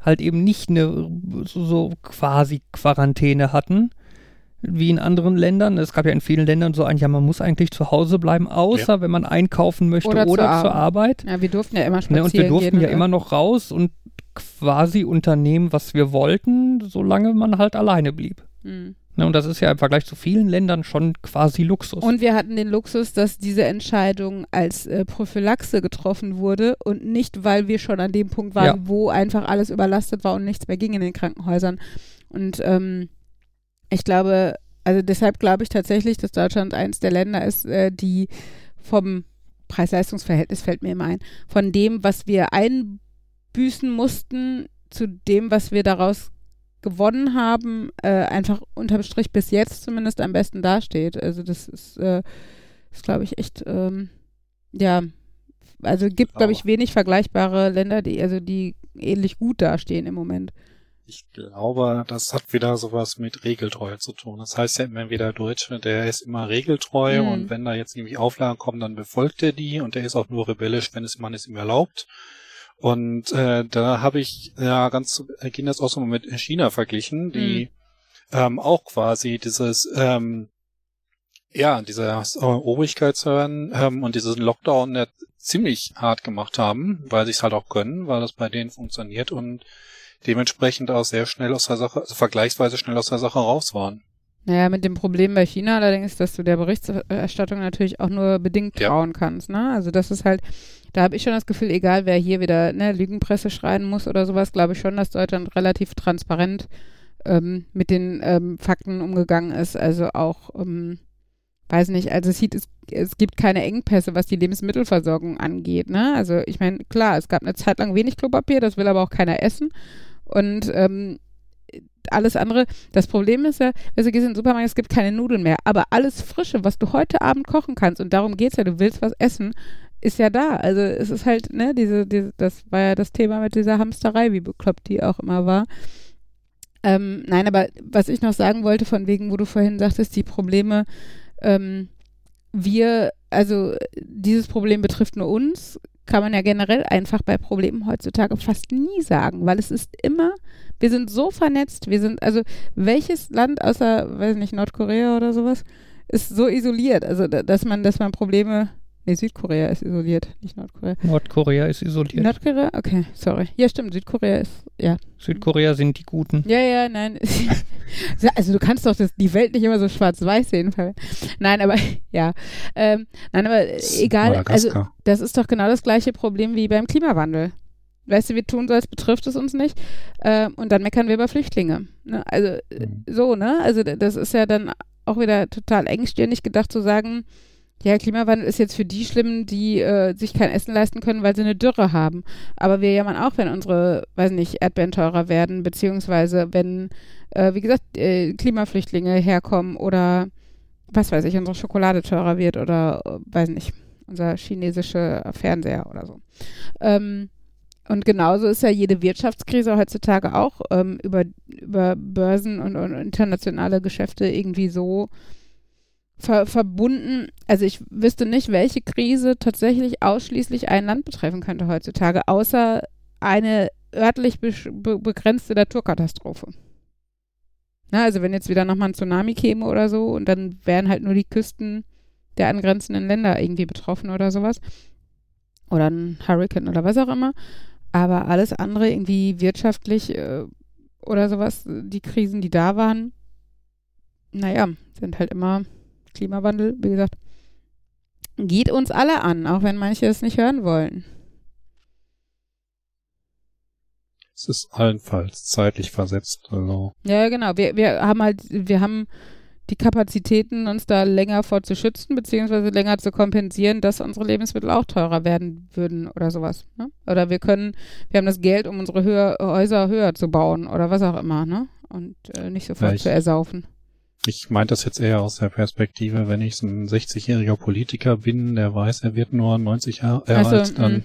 halt eben nicht eine so, so quasi Quarantäne hatten, wie in anderen Ländern. Es gab ja in vielen Ländern so ein, ja, man muss eigentlich zu Hause bleiben, außer wenn man einkaufen möchte Oder oder, zur zur Arbeit. Ja, wir durften ja immer spazieren Ne, und wir durften gehen, ja oder? immer noch raus und quasi unternehmen, was wir wollten, solange man halt alleine blieb. Hm. Ne, und das ist ja im Vergleich zu vielen Ländern schon quasi Luxus. Und wir hatten den Luxus, dass diese Entscheidung als äh, Prophylaxe getroffen wurde und nicht, weil wir schon an dem Punkt waren, Ja. wo einfach alles überlastet war und nichts mehr ging in den Krankenhäusern. Und ähm, ich glaube, also deshalb glaube ich tatsächlich, dass Deutschland eins der Länder ist, äh, die vom Preis-Leistungs-Verhältnis fällt mir immer ein, von dem, was wir einbüßen mussten, zu dem, was wir daraus gewonnen haben, äh, einfach unterm Strich bis jetzt zumindest am besten dasteht. Also das ist, äh, ist glaube ich, echt, ähm, ja, also gibt, glaube ich, wenig vergleichbare Länder, die, also die ähnlich gut dastehen im Moment. Ich glaube, das hat wieder sowas mit Regeltreue zu tun. Das heißt ja immer wieder Deutsche, der ist immer regeltreu Mhm. und wenn da jetzt irgendwie Auflagen kommen, dann befolgt er die und der ist auch nur rebellisch, wenn es man es ihm erlaubt. Und äh, da habe ich ja ganz zu Beginn das auch so mal mit China verglichen, die ähm, auch quasi dieses ähm, ja, dieses äh, Obrigkeitshören ähm, und diesen Lockdown ja ziemlich hart gemacht haben, weil sie es halt auch können, weil das bei denen funktioniert und dementsprechend auch sehr schnell aus der Sache, also vergleichsweise schnell aus der Sache raus waren. Naja, mit dem Problem bei China allerdings, dass du der Berichterstattung natürlich auch nur bedingt Ja. trauen kannst. Ne? Also das ist halt, da habe ich schon das Gefühl, egal wer hier wieder ne, Lügenpresse schreien muss oder sowas, glaube ich schon, dass Deutschland relativ transparent ähm, mit den ähm, Fakten umgegangen ist. Also auch, ähm, weiß nicht, also es sieht, es, es gibt keine Engpässe, was die Lebensmittelversorgung angeht. Ne? Also ich meine, klar, es gab eine Zeit lang wenig Klopapier, das will aber auch keiner essen. Und ähm, alles andere, das Problem ist ja, wenn du gehst in den Supermarkt, es gibt keine Nudeln mehr, aber alles Frische, was du heute Abend kochen kannst, und darum geht's ja, du willst was essen, ist ja da. Also es ist halt, ne, diese, diese, das war ja das Thema mit dieser Hamsterei, wie bekloppt die auch immer war. Ähm, nein, aber was ich noch sagen wollte, von wegen, wo du vorhin sagtest, die Probleme, ähm, wir, also dieses Problem betrifft nur uns, kann man ja generell einfach bei Problemen heutzutage fast nie sagen, weil es ist immer, wir sind so vernetzt, wir sind, also welches Land außer, weiß nicht, Nordkorea oder sowas, ist so isoliert, also da- dass man, dass man Probleme, nee, Südkorea ist isoliert, nicht Nordkorea. Nordkorea ist isoliert. Nordkorea? Okay, sorry. Ja, stimmt, Südkorea ist, ja. Südkorea sind die Guten. Ja, ja, nein. [LAUGHS] also du kannst doch das, die Welt nicht immer so schwarz-weiß sehen. Nein, aber [LAUGHS] ja. Ähm, nein, aber egal. Also das ist doch genau das gleiche Problem wie beim Klimawandel. Weißt du, wir tun so, als betrifft es uns nicht. Ähm, und dann meckern wir über Flüchtlinge. Ne? Also Mhm. so, ne? Also das ist ja dann auch wieder total engstirnig gedacht zu sagen, ja, Klimawandel ist jetzt für die schlimm, die äh, sich kein Essen leisten können, weil sie eine Dürre haben. Aber wir jammern auch, wenn unsere, weiß nicht, Erdbeeren teurer werden, beziehungsweise wenn, äh, wie gesagt, äh, Klimaflüchtlinge herkommen oder was weiß ich, unsere Schokolade teurer wird oder äh, weiß nicht, unser chinesischer Fernseher oder so. Ähm, und genauso ist ja jede Wirtschaftskrise heutzutage auch ähm, über, über Börsen und, und internationale Geschäfte irgendwie so ver verbunden. Also ich wüsste nicht, welche Krise tatsächlich ausschließlich ein Land betreffen könnte heutzutage, außer eine örtlich be begrenzte Naturkatastrophe. Na, also wenn jetzt wieder nochmal ein Tsunami käme oder so und dann wären halt nur die Küsten der angrenzenden Länder irgendwie betroffen oder sowas. Oder ein Hurricane oder was auch immer. Aber alles andere irgendwie wirtschaftlich äh, oder sowas, die Krisen, die da waren, naja, sind halt immer Klimawandel, wie gesagt, geht uns alle an, auch wenn manche es nicht hören wollen. Es ist allenfalls zeitlich versetzt. Also Ja, genau. Wir, wir haben halt, wir haben die Kapazitäten, uns da länger vor zu schützen, beziehungsweise länger zu kompensieren, dass unsere Lebensmittel auch teurer werden würden oder sowas. Ne? Oder wir können, wir haben das Geld, um unsere höher, Häuser höher zu bauen oder was auch immer, ne? Und äh, nicht sofort Ja, ich- zu ersaufen. Ich meinte das jetzt eher aus der Perspektive, wenn ich ein 60-jähriger Politiker bin, der weiß, er wird nur 90 Jahre Ach so, alt, dann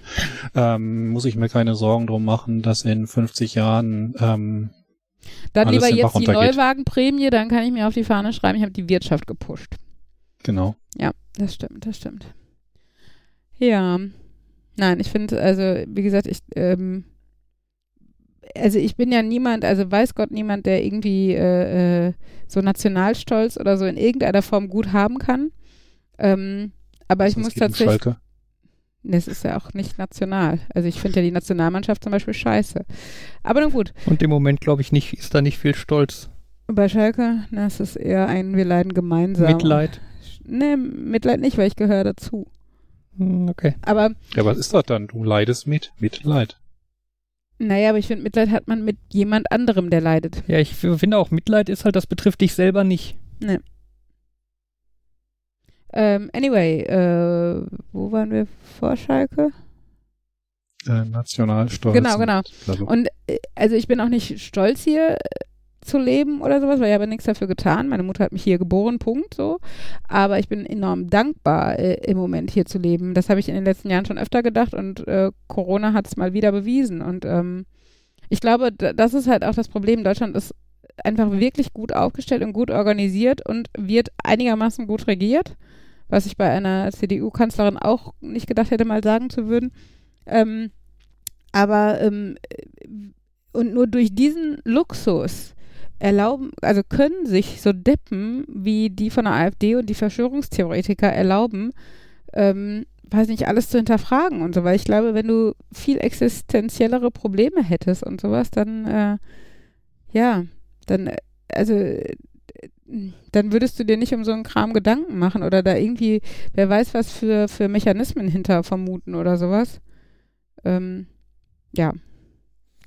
ähm, muss ich mir keine Sorgen drum machen, dass in 50 Jahren ähm, Dann lieber jetzt die. Neuwagenprämie, dann kann ich mir auf die Fahne schreiben, ich habe die Wirtschaft gepusht. genau. Ja, das stimmt, das stimmt. Ja. Nein, ich finde, also, wie gesagt, ich, ähm, also ich bin ja niemand, also weiß Gott niemand, der irgendwie äh, äh, so Nationalstolz oder so in irgendeiner Form gut haben kann. Ähm, aber ich Was muss tatsächlich. Schalke? Das ist ja auch nicht national. Also ich finde ja die Nationalmannschaft zum Beispiel scheiße. Aber nun gut, Und im Moment, glaube ich, nicht, ist da nicht viel Stolz. bei Schalke, das ist eher ein Wir leiden gemeinsam. Mitleid. Nee, Mitleid nicht, weil ich gehöre dazu. Hm, Okay. Aber Ja, was ist das dann? Du leidest mit. Mitleid. Naja, aber ich finde, Mitleid hat man mit jemand anderem, der leidet. Ja, ich finde auch, Mitleid ist halt, das betrifft dich selber nicht. Ähm, anyway, äh, wo waren wir vor Schalke? Äh, Nationalstolz. Genau, und genau. bla. Und äh, also ich bin auch nicht stolz hier zu leben oder sowas, weil ich habe nichts dafür getan. Meine Mutter hat mich hier geboren, Punkt so. Aber ich bin enorm dankbar, äh, im Moment hier zu leben. Das habe ich in den letzten Jahren schon öfter gedacht und äh, Corona hat es mal wieder bewiesen. Und ähm, ich glaube, das ist halt auch das Problem. Deutschland ist einfach wirklich gut aufgestellt und gut organisiert und wird einigermaßen gut regiert, was ich bei einer CDU-Kanzlerin auch nicht gedacht hätte, mal sagen zu würden. Ähm, aber ähm, und nur durch diesen Luxus erlauben, also können sich so Deppen wie die von der AfD und die Verschwörungstheoretiker erlauben, ähm, weiß nicht, alles zu hinterfragen und so, weil ich glaube, wenn du viel existenziellere Probleme hättest und sowas, dann, äh, ja, dann, äh, also, äh, dann würdest du dir nicht um so einen Kram Gedanken machen oder da irgendwie, wer weiß, was für, für Mechanismen hinter vermuten oder sowas. Ähm, ja,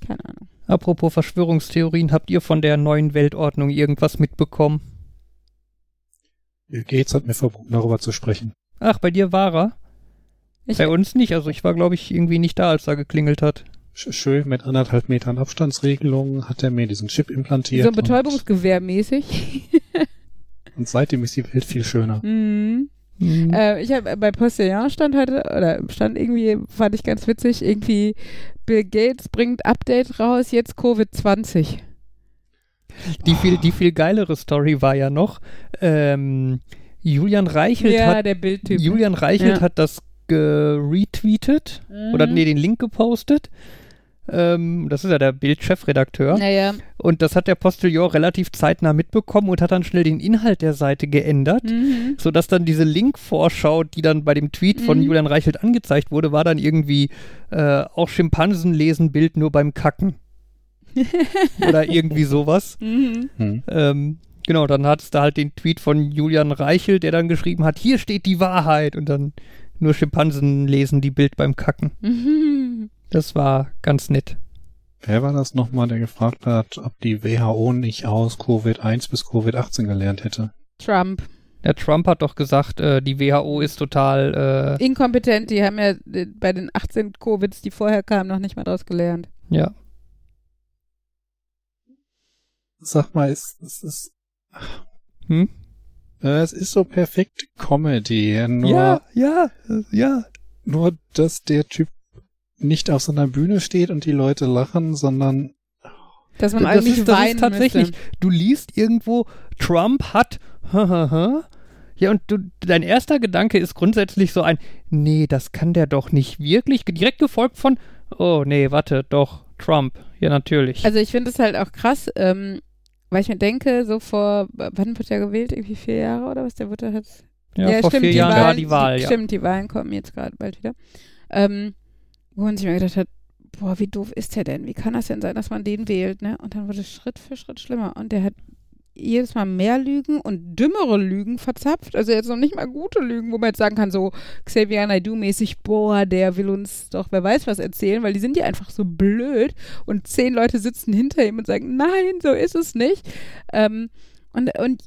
keine Ahnung. Apropos Verschwörungstheorien, habt ihr von der neuen Weltordnung irgendwas mitbekommen? Bill Gates hat mir verboten, darüber zu sprechen. Ach, bei dir war er? Ich, Bei uns nicht. Also ich war, glaube ich, irgendwie nicht da, als da geklingelt hat. Sch- Schön mit anderthalb Metern Abstandsregelung hat er mir diesen Chip implantiert. so ein Betäubungsgewehr mäßig. Und, [LAUGHS] und seitdem ist die Welt viel schöner. mhm. Hm. Äh, ich habe bei Postillon stand heute, oder stand irgendwie, fand ich ganz witzig, irgendwie Bill Gates bringt Update raus, jetzt Covid-20. Die viel, die viel geilere Story war ja noch, ähm, Julian Reichelt Ja, hat der Bildtyp. Julian Reichelt Ja. hat das geretweetet oder Mhm. nee, den Link gepostet. Ähm, das ist ja der Bild-Chefredakteur. Naja. Und das hat der Postillon relativ zeitnah mitbekommen und hat dann schnell den Inhalt der Seite geändert. Mhm. sodass dann diese Link-Vorschau, die dann bei dem Tweet von Mhm. Julian Reichelt angezeigt wurde, war dann irgendwie äh, auch Schimpansen lesen Bild nur beim Kacken. [LAUGHS] Oder irgendwie sowas. Mhm. Hm. Ähm, genau, dann hat es da halt den Tweet von Julian Reichelt, der dann geschrieben hat, hier steht die Wahrheit und dann nur Schimpansen lesen die Bild beim Kacken. Mhm. Das war ganz nett. Wer war das nochmal, der gefragt hat, ob die WHO nicht aus Covid-1 bis Covid-18 gelernt hätte? Trump. Der Trump hat doch gesagt, äh, die WHO ist total, äh, Inkompetent, die haben ja äh, bei den 18 Covids, die vorher kamen, noch nicht mal draus gelernt. ja. Sag mal, es, es ist, Hm? äh, es ist so perfekt Comedy. Nur, Ja, ja, ja. nur, dass der Typ nicht auf so einer Bühne steht und die Leute lachen, sondern Dass man Das eigentlich ist- das ist tatsächlich- müsste. du liest irgendwo, Trump hat, [LAUGHS] ja, und du, dein erster Gedanke ist grundsätzlich so ein, nee, das kann der doch nicht wirklich, direkt gefolgt von, oh, nee, warte, doch, Trump, ja, natürlich. Also ich finde es halt auch krass, ähm, weil ich mir denke, so vor, wann wird der gewählt? Irgendwie vier Jahre oder was? Der wurde jetzt ja, vor vier die Jahren war die Wahl, ja. Stimmt, die Wahlen kommen jetzt gerade bald wieder. Ähm, wo man sich mir gedacht hat, boah, wie doof ist der denn? Wie kann das denn sein, dass man den wählt, ne? Und dann wurde es Schritt für Schritt schlimmer. Und der hat jedes Mal mehr Lügen und dümmere Lügen verzapft. Also jetzt noch nicht mal gute Lügen, wo man jetzt sagen kann, so Xavier Naidoo-mäßig, boah, der will uns doch wer weiß was erzählen, weil die sind ja einfach so blöd und zehn Leute sitzen hinter ihm und sagen, nein, so ist es nicht. Ähm, und, und,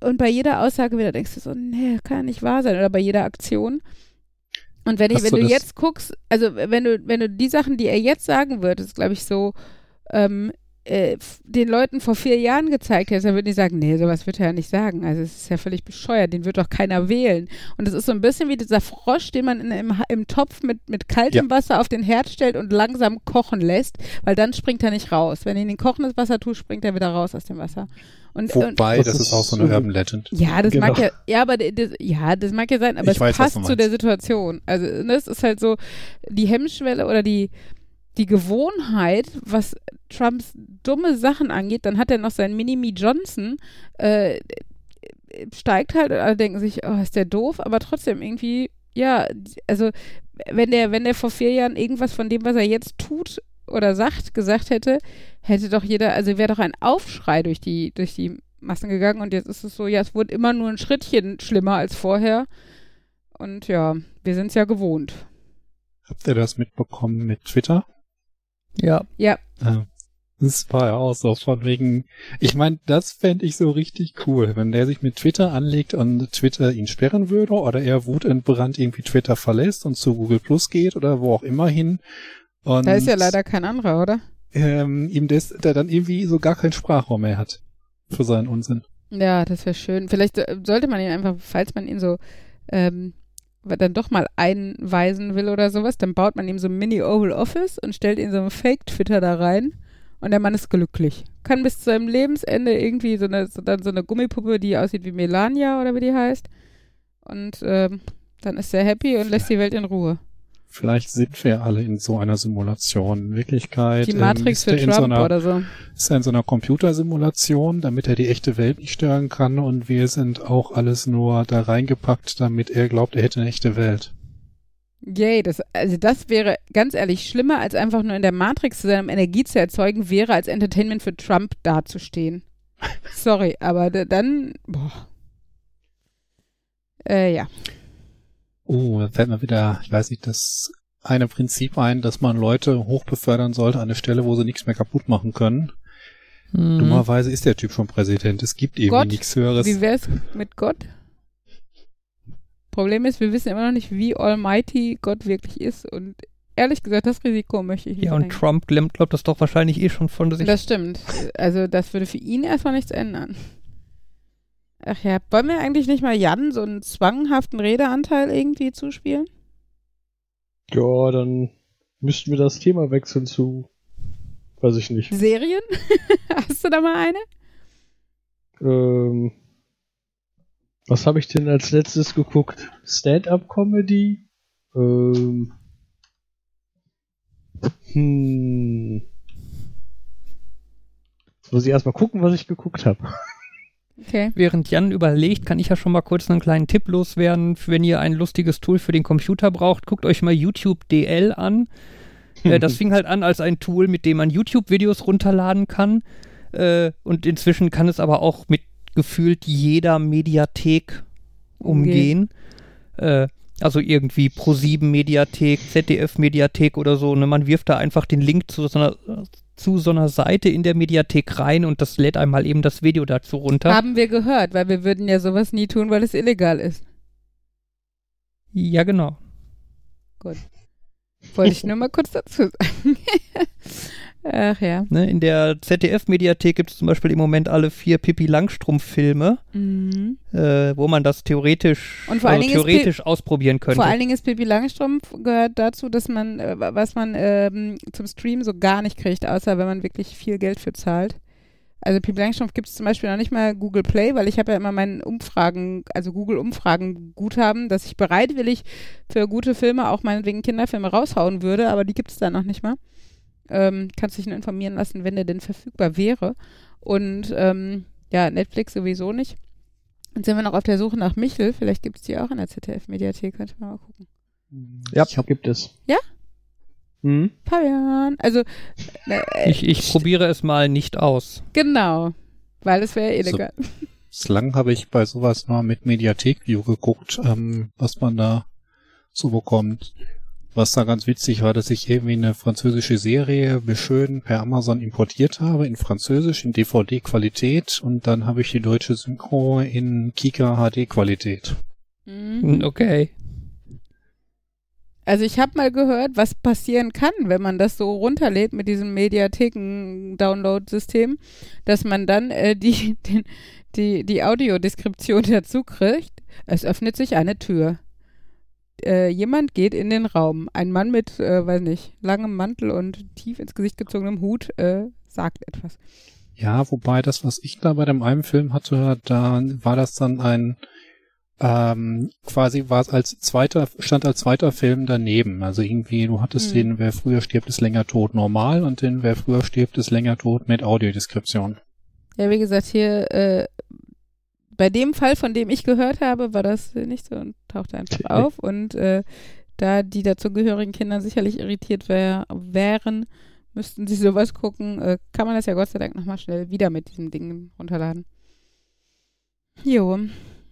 und bei jeder Aussage wieder denkst du so, nee, kann nicht wahr sein. Oder bei jeder Aktion. Und wenn, ich, wenn du jetzt guckst, also wenn du, wenn du die Sachen, die er jetzt sagen wird, ist glaube ich so, ähm, äh, den Leuten vor vier Jahren gezeigt hättest, dann würden die sagen, nee, sowas wird er ja nicht sagen. Also es ist ja völlig bescheuert, den wird doch keiner wählen. Und es ist so ein bisschen wie dieser Frosch, den man in, im, im Topf mit, mit kaltem Wasser auf den Herd stellt und langsam kochen lässt, weil dann springt er nicht raus. Wenn er ihn in kochendes Wasser tut, springt er wieder raus aus dem Wasser. Und, und wobei, Das das, ist auch so eine Urban Legend. ja, das Genau. mag ja, ja, aber das, ja, das mag ja sein, aber Ich es weiß, passt zu der. Situation. Also ne, es ist halt so die Hemmschwelle oder die die Gewohnheit, was Trumps dumme Sachen angeht, dann hat er noch seinen Minimi Johnson, äh, steigt halt und alle denken sich, oh, ist der doof, aber trotzdem irgendwie, ja, also wenn der, wenn der vor vier Jahren irgendwas von dem, was er jetzt tut oder sagt, gesagt hätte, hätte doch jeder, also wäre doch ein Aufschrei durch die, durch die Massen gegangen und jetzt ist es so, ja, es wurde immer nur ein Schrittchen schlimmer als vorher. Und ja, wir sind es ja gewohnt. Habt ihr das mitbekommen mit Twitter? Ja, Äh, Das war ja auch so von wegen, ich meine, das fände ich so richtig cool, wenn der sich mit Twitter anlegt und Twitter ihn sperren würde oder er wutentbrannt irgendwie Twitter verlässt und zu Google Plus geht oder wo auch immer hin. Und Da ist ja leider kein anderer, oder? ähm, ihm das, der dann irgendwie so gar keinen Sprachraum mehr hat für seinen Unsinn. Ja, das wäre schön. Vielleicht äh, sollte man ihn einfach, falls man ihn so ähm, dann doch mal einweisen will oder sowas, dann baut man ihm so ein Mini-Oval Office und stellt ihn so einen Fake-Twitter da rein und der Mann ist glücklich. Kann bis zu seinem Lebensende irgendwie so eine, so, dann so eine Gummipuppe, die aussieht wie Melania oder wie die heißt. Und ähm, dann ist er happy und lässt die Welt in Ruhe. Vielleicht sind wir alle in so einer Simulation. In Wirklichkeit Die ähm, Matrix ist für er in so Trump einer, oder so. ist er in so einer Computersimulation, damit er die echte Welt nicht stören kann und wir sind auch alles nur da reingepackt, damit er glaubt, er hätte eine echte Welt. Yay, das, also das wäre ganz ehrlich schlimmer, als einfach nur in der Matrix zu sein, um Energie zu erzeugen, wäre als Entertainment für Trump dazustehen. [LAUGHS] Sorry, aber da- dann, boah. Äh, ja. Oh, da fällt mir wieder, ich weiß nicht, das eine Prinzip ein, dass man Leute hochbefördern sollte an eine Stelle, wo sie nichts mehr kaputt machen können. Mhm. Dummerweise ist der Typ schon Präsident. Es gibt Gott, nichts Höheres. Wie wär's mit Gott? Problem ist, wir wissen immer noch nicht, wie almighty Gott wirklich ist und ehrlich gesagt, das Risiko möchte ich nicht Ja, und eingehen. Trump glaubt glaubt das doch wahrscheinlich eh schon von sich. Das stimmt. Also das würde für ihn erstmal nichts ändern. Ach ja, wollen wir eigentlich nicht mal Jan so einen zwanghaften Redeanteil irgendwie zuspielen? Ja, dann müssten wir das Thema wechseln zu, weiß ich nicht. Serien? [LAUGHS] Hast du da mal eine? Ähm, was habe ich denn als letztes geguckt? Stand-up-Comedy? Ähm. Hm. Muss ich erstmal gucken, was ich geguckt habe. [LAUGHS] Okay. Während Jan überlegt, kann ich ja schon mal kurz einen kleinen Tipp loswerden. Wenn ihr ein lustiges Tool für den Computer braucht, guckt euch mal YouTube DL an. [LAUGHS] äh, das fing halt an als ein Tool, mit dem man YouTube-Videos runterladen kann. Äh, und inzwischen kann es aber auch mit gefühlt jeder Mediathek umgehen. Äh, also irgendwie Pro7 Mediathek, ZDF Mediathek oder so. Ne? Man wirft da einfach den Link zu so, einer, zu so einer Seite in der Mediathek rein und das lädt einmal eben das Video dazu runter. Haben wir gehört, weil wir würden ja sowas nie tun, weil es illegal ist. Ja, genau. Wollte ich nur mal kurz dazu sagen. [LAUGHS] Ach ja. Ne? In der ZDF-Mediathek gibt es zum Beispiel im Moment alle vier Pippi Langstrumpf-Filme, Mhm. äh, wo man das theoretisch, Und vor allen also Dingen ist theoretisch ausprobieren könnte. Vor allen Dingen ist Pippi Langstrumpf gehört dazu, dass man, äh, was man ähm, zum Stream so gar nicht kriegt, außer wenn man wirklich viel Geld für zahlt. Also Pippi Langstrumpf gibt es zum Beispiel noch nicht mal Google Play, weil ich habe ja immer meinen Umfragen, also Google Umfragen Guthaben, dass ich bereitwillig für gute Filme, auch meinetwegen Kinderfilme raushauen würde, aber die gibt es da noch nicht mal. Ähm, kannst dich nur informieren lassen, wenn der denn verfügbar wäre. Und ähm, ja, Netflix sowieso nicht. Jetzt sind wir noch auf der Suche nach Michel. Vielleicht gibt es die auch in der ZDF-Mediathek. Könnte man mal gucken. Ja, Ich hab- gibt es. Ja? Hm? Fabian. Also, äh, ich, ich probiere es mal nicht aus. genau. Weil es wäre illegal. Bislang habe ich bei sowas nur mit Mediathek-View geguckt, ähm, was man da so bekommt. Was da ganz witzig war, dass ich irgendwie eine französische Serie schön per Amazon importiert habe, in Französisch, in DVD-Qualität und dann habe ich die deutsche Synchro in Kika HD-Qualität. Mhm. Hm, Okay. Also ich habe mal gehört, was passieren kann, wenn man das so runterlädt mit diesem Mediatheken-Download-System, dass man dann äh, die, [LAUGHS] den, die, die Audiodeskription dazu kriegt. Es öffnet sich eine Tür. Äh, jemand geht in den Raum. Ein Mann mit, äh, weiß nicht, langem Mantel und tief ins Gesicht gezogenem Hut äh, sagt etwas. Ja, wobei das, was ich da bei dem einen Film hatte, da war das dann ein ähm, quasi war es als zweiter, stand als zweiter Film daneben. Also irgendwie, du hattest Hm. den Wer früher stirbt, ist länger tot normal und den Wer früher stirbt, ist länger tot mit Audiodeskription. Ja, wie gesagt, hier äh, bei dem Fall, von dem ich gehört habe, war das äh, nicht so und tauchte einfach auf. Und äh, da die dazugehörigen Kinder sicherlich irritiert wär, wären, müssten sie sowas gucken, äh, kann man das ja Gott sei Dank nochmal schnell wieder mit diesem Ding runterladen. Jo.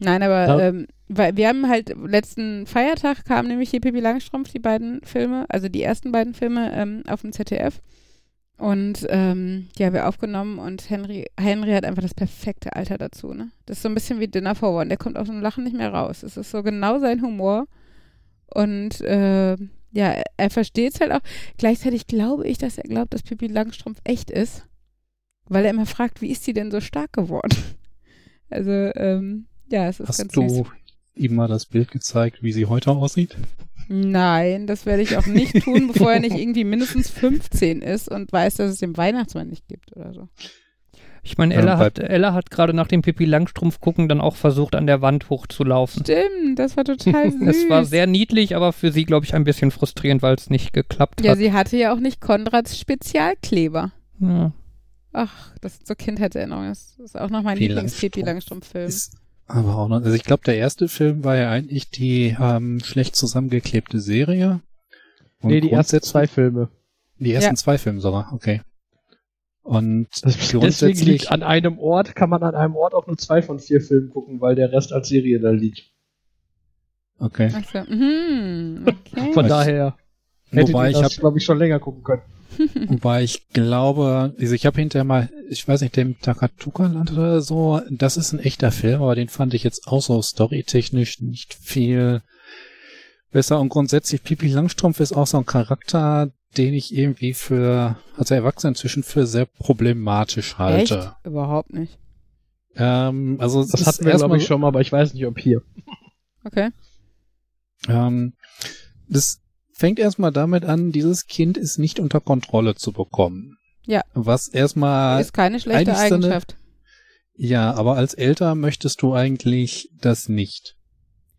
Nein, aber ähm, weil wir haben halt letzten Feiertag kamen nämlich hier Pippi Langstrumpf, die beiden Filme, also die ersten beiden Filme ähm, auf dem ZDF. Und ähm, die haben wir aufgenommen und Henry, Henry hat einfach das perfekte Alter dazu, ne? Das ist so ein bisschen wie Dinner for One. Der kommt aus dem Lachen nicht mehr raus. Es ist so genau sein Humor. Und äh, ja, er, er versteht es halt auch. Gleichzeitig glaube ich, dass er glaubt, dass Pippi Langstrumpf echt ist. Weil er immer fragt, wie ist sie denn so stark geworden? [LAUGHS] Also, ähm, ja, es ist ganz Hast du ihm mal das Bild gezeigt, wie sie heute aussieht? Nein, das werde ich auch nicht [LAUGHS] tun, bevor er nicht irgendwie mindestens 15 ist und weiß, dass es den Weihnachtsmann nicht gibt oder so. Ich meine, Ja, Ella, hat, Ella hat gerade nach dem Pippi Langstrumpf gucken dann auch versucht, an der Wand hochzulaufen. Stimmt, das war total [LAUGHS] süß. Es war sehr niedlich, aber für sie, glaube ich, ein bisschen frustrierend, weil es nicht geklappt ja, hat. sie hatte ja auch nicht Konrads Spezialkleber. Ja. Ach, das sind so Kindheitserinnerungen. Das ist auch noch mein Lieblings-Pipi Langstrumpf Langstrumpf-Film. Ist aber auch noch, also ich glaube, der erste Film war ja eigentlich die ähm, schlecht zusammengeklebte Serie. Und Nee, die ersten zwei Filme. Die ersten Ja. zwei Filme sogar, okay. Und Das, deswegen liegt an einem Ort, kann man an einem Ort auch nur zwei von vier Filmen gucken, weil der Rest als Serie da liegt. okay. Ach so. Mhm, okay. Von daher Wobei ich habe, glaube ich, schon länger gucken können. [LAUGHS] wobei ich glaube, also ich habe hinterher mal, ich weiß nicht, dem Takatuka-Land oder so, das ist ein echter Film, aber den fand ich jetzt auch so storytechnisch nicht viel besser. Und grundsätzlich, Pipi Langstrumpf ist auch so ein Charakter, den ich irgendwie für, als Erwachsener inzwischen für sehr problematisch halte. Echt? Überhaupt nicht. Ähm, also Das hatten wir, glaube ich, schon mal, aber ich weiß nicht, ob hier. Okay. Ähm, das fängt erstmal damit an, dieses Kind ist nicht unter Kontrolle zu bekommen. Ja. Was erstmal, Ist keine schlechte eine- Eigenschaft. ja, aber als Eltern möchtest du eigentlich das nicht.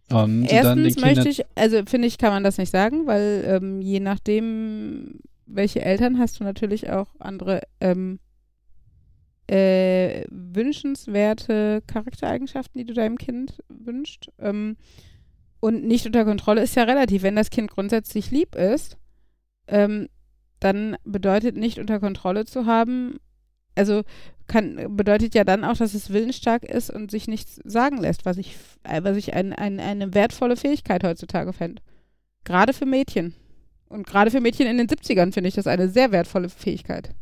Und Erstens möchte ich, also finde ich, kann man das nicht sagen, weil ähm, je nachdem, welche Eltern hast du natürlich auch andere ähm, äh, wünschenswerte Charaktereigenschaften, die du deinem Kind wünschst. Ähm, und nicht unter Kontrolle ist ja relativ. Wenn das Kind grundsätzlich lieb ist, ähm, dann bedeutet nicht unter Kontrolle zu haben, also kann, bedeutet ja dann auch, dass es willensstark ist und sich nichts sagen lässt, was ich, äh, was ich ein, ein, eine wertvolle Fähigkeit heutzutage fände. Gerade für Mädchen. Und gerade für Mädchen in den 70ern finde ich das eine sehr wertvolle Fähigkeit.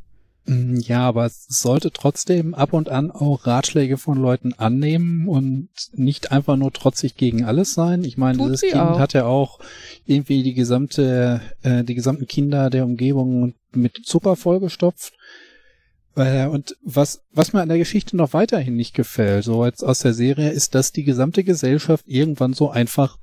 Mm, Ja, aber es sollte trotzdem ab und an auch Ratschläge von Leuten annehmen und nicht einfach nur trotzig gegen alles sein. Ich meine, Tut dieses Kind auch. hat ja auch irgendwie die gesamte, äh, die gesamten Kinder der Umgebung mit Zucker vollgestopft. Äh, und was, was mir an der Geschichte noch weiterhin nicht gefällt, so jetzt aus der Serie, ist, dass die gesamte Gesellschaft irgendwann so einfach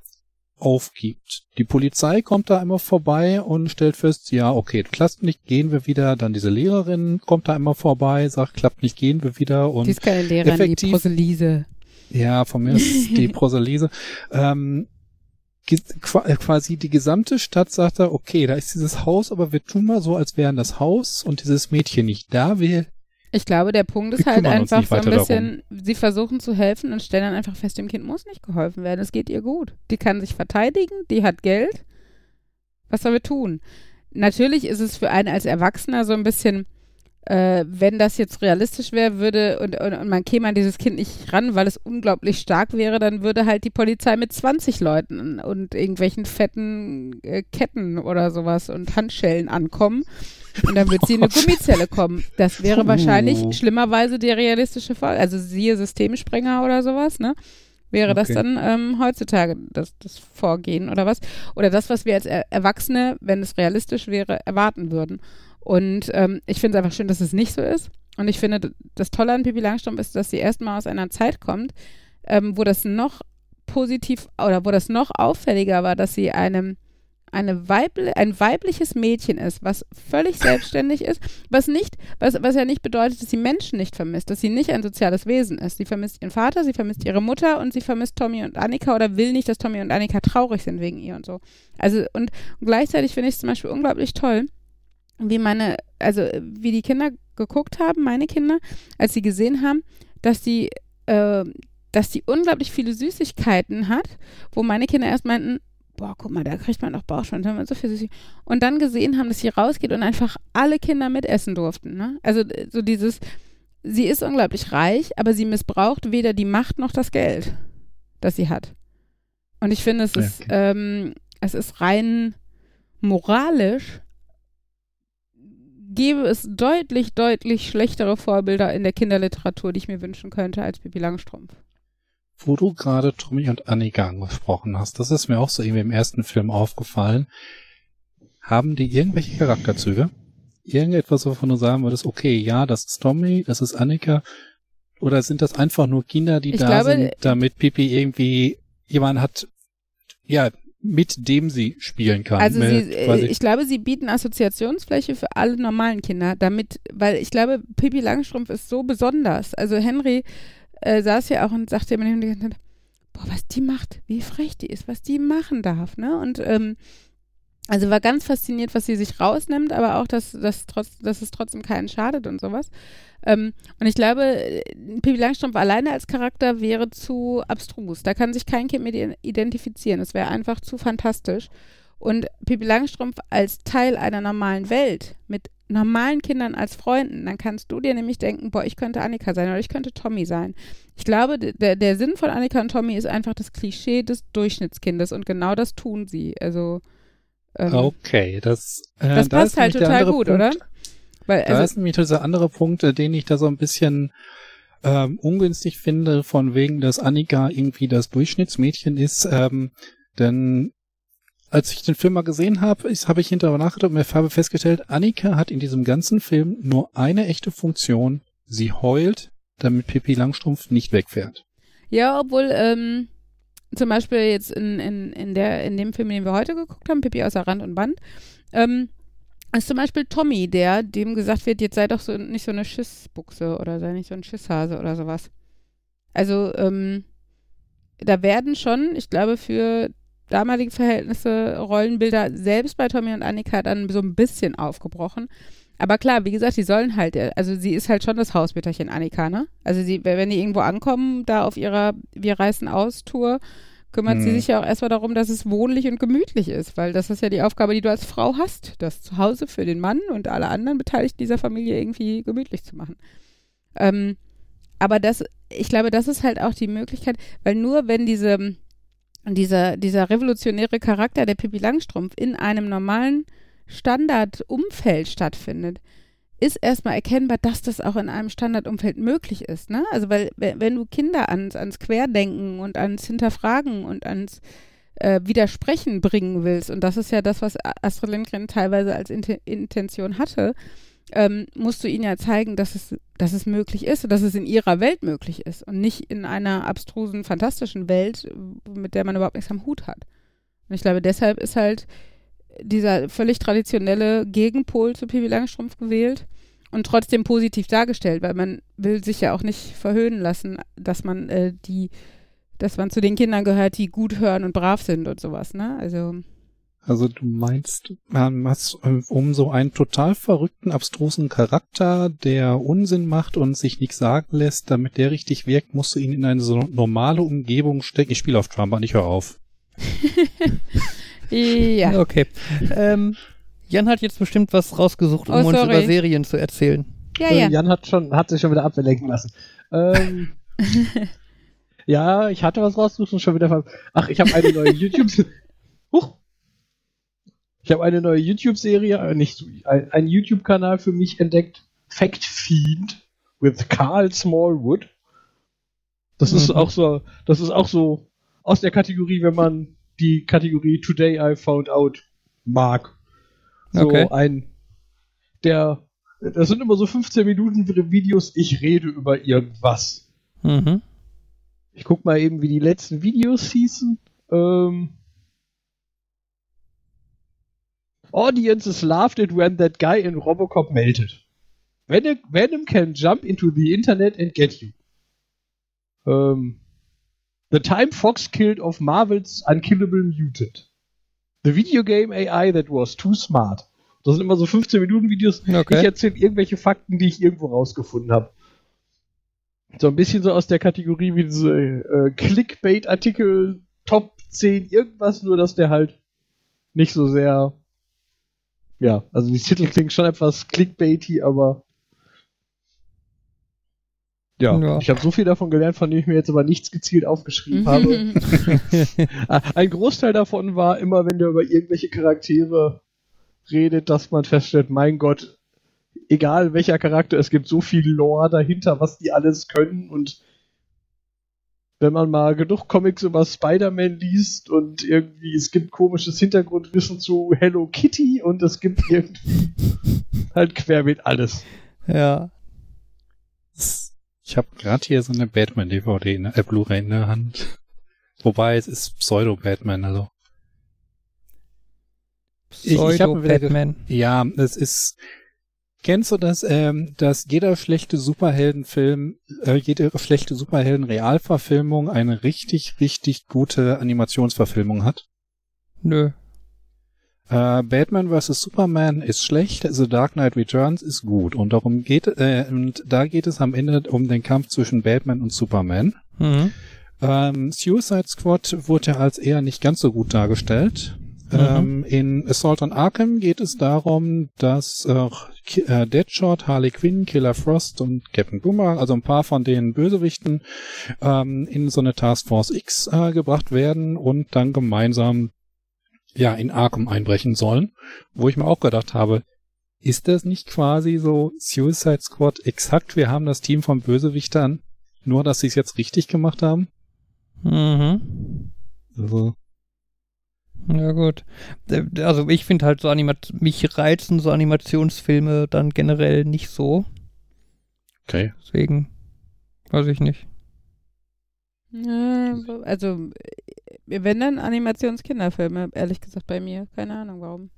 aufgibt. Die Polizei kommt da einmal vorbei und stellt fest, ja, okay, klappt nicht, gehen wir wieder. Dann diese Lehrerin kommt da einmal vorbei, sagt, klappt nicht, gehen wir wieder. Und die ist keine Lehrerin, die effektiv- Proselise. ja, von mir ist die [LAUGHS] Proselise. Ähm, äh, quasi die gesamte Stadt sagt da, okay, da ist dieses Haus, aber wir tun mal so, als wären das Haus und dieses Mädchen nicht da. Wir, Ich glaube, der Punkt ist Wir halt einfach so ein bisschen, sie versuchen zu helfen und stellen dann einfach fest, dem Kind muss nicht geholfen werden. Es geht ihr gut. Die kann sich verteidigen, die hat Geld. Was soll wir tun? Natürlich ist es für einen als Erwachsener so ein bisschen, äh, wenn das jetzt realistisch wäre, würde und, und, und man käme an dieses Kind nicht ran, weil es unglaublich stark wäre, dann würde halt die Polizei mit 20 Leuten und irgendwelchen fetten äh, Ketten oder sowas und Handschellen ankommen. Und dann wird sie in eine [LAUGHS] Gummizelle kommen. Das wäre wahrscheinlich schlimmerweise der realistische Fall. Also siehe Systemsprenger oder sowas, ne? Wäre das Okay. dann ähm, heutzutage das, das Vorgehen oder was? Oder das, was wir als er Erwachsene, wenn es realistisch wäre, erwarten würden. Und ähm, ich finde es einfach schön, dass es nicht so ist. Und ich finde, das Tolle an Pippi Langstrumpf ist, dass sie erstmal aus einer Zeit kommt, ähm, wo das noch positiv oder wo das noch auffälliger war, dass sie einem eine Weibli ein weibliches Mädchen ist, was völlig [LAUGHS] selbstständig ist, was nicht, was, was ja nicht bedeutet, dass sie Menschen nicht vermisst, dass sie nicht ein soziales Wesen ist. Sie vermisst ihren Vater, sie vermisst ihre Mutter und sie vermisst Tommy und Annika oder will nicht, dass Tommy und Annika traurig sind wegen ihr und so. Also und, und gleichzeitig finde ich es zum Beispiel unglaublich toll, wie meine, also wie die Kinder geguckt haben, meine Kinder, als sie gesehen haben, dass die, äh, dass die unglaublich viele Süßigkeiten hat, wo meine Kinder erst meinten, boah, guck mal, da kriegt man doch Bauchschmerzen, wenn man so viel Süßigkeiten. Und dann gesehen haben, dass sie rausgeht und einfach alle Kinder mitessen durften. Ne? Also äh, so dieses, sie ist unglaublich reich, aber sie missbraucht weder die Macht noch das Geld, das sie hat. Und ich finde, es ist, ähm, es ist rein moralisch gäbe es deutlich, deutlich schlechtere Vorbilder in der Kinderliteratur, die ich mir wünschen könnte, als Pippi Langstrumpf. wo du gerade Tommy und Annika angesprochen hast, das ist mir auch so irgendwie im ersten Film aufgefallen. Haben die irgendwelche Charakterzüge? Irgendetwas, wovon du sagen würdest, okay, ja, das ist Tommy, das ist Annika, oder sind das einfach nur Kinder, die Ich da glaube, sind, damit Pipi irgendwie jemand hat, ja, mit dem sie spielen kann. Also sie, äh, ich glaube, sie bieten Assoziationsfläche für alle normalen Kinder, damit, weil ich glaube, Pippi Langstrumpf ist so besonders. Also Henry äh, saß ja auch und sagte Zeit, boah, was die macht, wie frech die ist, was die machen darf, ne? Und ähm, also war ganz fasziniert, was sie sich rausnimmt, aber auch, dass, dass, trotz, dass es trotzdem keinen schadet und sowas. Ähm, und ich glaube, äh, Pippi Langstrumpf alleine als Charakter wäre zu abstrus. Da kann sich kein Kind mit identifizieren. Es wäre einfach zu fantastisch. Und Pippi Langstrumpf als Teil einer normalen Welt mit normalen Kindern als Freunden, dann kannst du dir nämlich denken, boah, ich könnte Annika sein oder ich könnte Tommy sein. Ich glaube, der, der Sinn von Annika und Tommy ist einfach das Klischee des Durchschnittskindes und genau das tun sie. Also ähm, okay, das, äh, das da passt ist halt total gut, Punkt, oder? Weil, Da also, ist nämlich dieser andere Punkt, äh, den ich da so ein bisschen ähm, ungünstig finde, von wegen, dass Annika irgendwie das Durchschnittsmädchen ist. Ähm, denn als ich den Film mal gesehen habe, habe ich hinterher nachgedacht und mir habe festgestellt, Annika hat in diesem ganzen Film nur eine echte Funktion. Sie heult, damit Pippi Langstrumpf nicht wegfährt. Ja, obwohl ähm, zum Beispiel jetzt in, in, in, der, in dem Film, den wir heute geguckt haben, Pippi außer Rand und Band, ähm, ist zum Beispiel Tommy, der dem gesagt wird, jetzt sei doch so nicht so eine Schissbuchse oder sei nicht so ein Schisshase oder sowas. Also, ähm, da werden schon, ich glaube, für damalige Verhältnisse Rollenbilder selbst bei Tommy und Annika dann so ein bisschen aufgebrochen. Aber klar, wie gesagt, die sollen halt, also sie ist halt schon das Hausmütterchen Annika, ne? Also sie, wenn die irgendwo ankommen, da auf ihrer Wir reißen aus Tour, kümmert Mhm. sie sich ja auch erstmal darum, dass es wohnlich und gemütlich ist, weil das ist ja die Aufgabe, die du als Frau hast, das Zuhause für den Mann und alle anderen Beteiligten dieser Familie irgendwie gemütlich zu machen. Ähm, aber das, ich glaube, das ist halt auch die Möglichkeit, weil nur wenn diese, dieser, dieser revolutionäre Charakter der Pippi Langstrumpf in einem normalen Standardumfeld stattfindet, ist erstmal erkennbar, dass das auch in einem Standardumfeld möglich ist. Ne? Also weil, wenn du Kinder ans, ans Querdenken und ans Hinterfragen und ans äh, Widersprechen bringen willst, und das ist ja das, was Astrid Lindgren teilweise als Int Intention hatte, ähm, musst du ihnen ja zeigen, dass es, dass es möglich ist und dass es in ihrer Welt möglich ist und nicht in einer abstrusen, fantastischen Welt, mit der man überhaupt nichts am Hut hat. Und ich glaube, deshalb ist halt dieser völlig traditionelle Gegenpol zu Pippi Langstrumpf gewählt und trotzdem positiv dargestellt, weil man will sich ja auch nicht verhöhnen lassen, dass man äh, die, dass man zu den Kindern gehört, die gut hören und brav sind und sowas, ne? Also Also du meinst, man hat äh, um so einen total verrückten, abstrusen Charakter, der Unsinn macht und sich nichts sagen lässt, damit der richtig wirkt, musst du ihn in eine so normale Umgebung stecken. Ich spiele auf Trump, ich hör auf. [LAUGHS] ja. [LAUGHS] Okay. Ähm, Jan hat jetzt bestimmt was rausgesucht, um Oh, uns über Serien zu erzählen. Ja, Äh, ja. Jan hat schon, hat sich schon wieder ablenken lassen. Ähm, [LAUGHS] ja, ich hatte was rausgesucht und schon wieder. ver- Ach, ich habe eine neue [LAUGHS] YouTube. Huch. Ich habe eine neue YouTube-Serie, äh, nicht so- ein, ein YouTube-Kanal für mich entdeckt. Fact Fiend with Carl Smallwood. Das ist Mhm. auch so, das ist auch so aus der Kategorie, wenn man die Kategorie Today I Found Out mag. So Okay. ein, der, das sind immer so 15 Minuten Videos, ich rede über irgendwas. Mhm. Ich guck mal eben, wie die letzten Videos hießen. Ähm, Audiences laughed it when that guy in Robocop melted. Venom, Venom can jump into the internet and get you. Ähm, the time Fox killed of Marvel's Unkillable Mutant. The video game AI that was too smart. Das sind immer so 15 Minuten Videos. Okay. Ich erzähle irgendwelche Fakten, die ich irgendwo rausgefunden habe. So ein bisschen so aus der Kategorie wie diese äh, Clickbait-Artikel, Top 10, irgendwas, nur dass der halt nicht so sehr. Ja, also die Titel klingen schon etwas clickbaity, aber. Ja, Ja. ich habe so viel davon gelernt, von dem ich mir jetzt aber nichts gezielt aufgeschrieben habe. [LAUGHS] Ah, Ein Großteil davon war immer, wenn der über irgendwelche Charaktere redet, dass man feststellt, mein Gott, egal welcher Charakter, es gibt so viel Lore dahinter, was die alles können und wenn man mal genug Comics über Spider-Man liest und irgendwie es gibt komisches Hintergrundwissen zu Hello Kitty und es gibt irgendwie [LAUGHS] halt querbeet alles. ja. Ich habe gerade hier so eine Batman-DVD, in der- äh, Blu-ray in der Hand. [LAUGHS] Wobei es ist Pseudo-Batman, also. Pseudo-Batman. Ja, es ist. Kennst du das, ähm, dass jeder schlechte Superheldenfilm, äh, jede schlechte Superhelden-Realverfilmung eine richtig, richtig gute Animationsverfilmung hat? Nö. Äh, Batman vs. Superman ist schlecht, The Dark Knight Returns ist gut und darum geht äh, und da geht es am Ende um den Kampf zwischen Batman und Superman. Mhm. Ähm, Suicide Squad wurde ja als eher nicht ganz so gut dargestellt. Mhm. Ähm, in Assault on Arkham geht es darum, dass äh, äh, Deadshot, Harley Quinn, Killer Frost und Captain Boomerang, also ein paar von den Bösewichten, ähm, in so eine Task Force X äh, gebracht werden und dann gemeinsam ja in Arkham einbrechen sollen. Wo ich mir auch gedacht habe, ist das nicht quasi so Suicide Squad exakt? Wir haben das Team von Bösewichtern, nur dass sie es jetzt richtig gemacht haben. Mhm. Also, Ja gut. Äh, Also ich finde halt so Animat mich reizen so Animationsfilme dann generell nicht so. okay. Deswegen weiß ich nicht. Also, äh, wenn dann Animationskinderfilme, ehrlich gesagt bei mir. Keine Ahnung warum.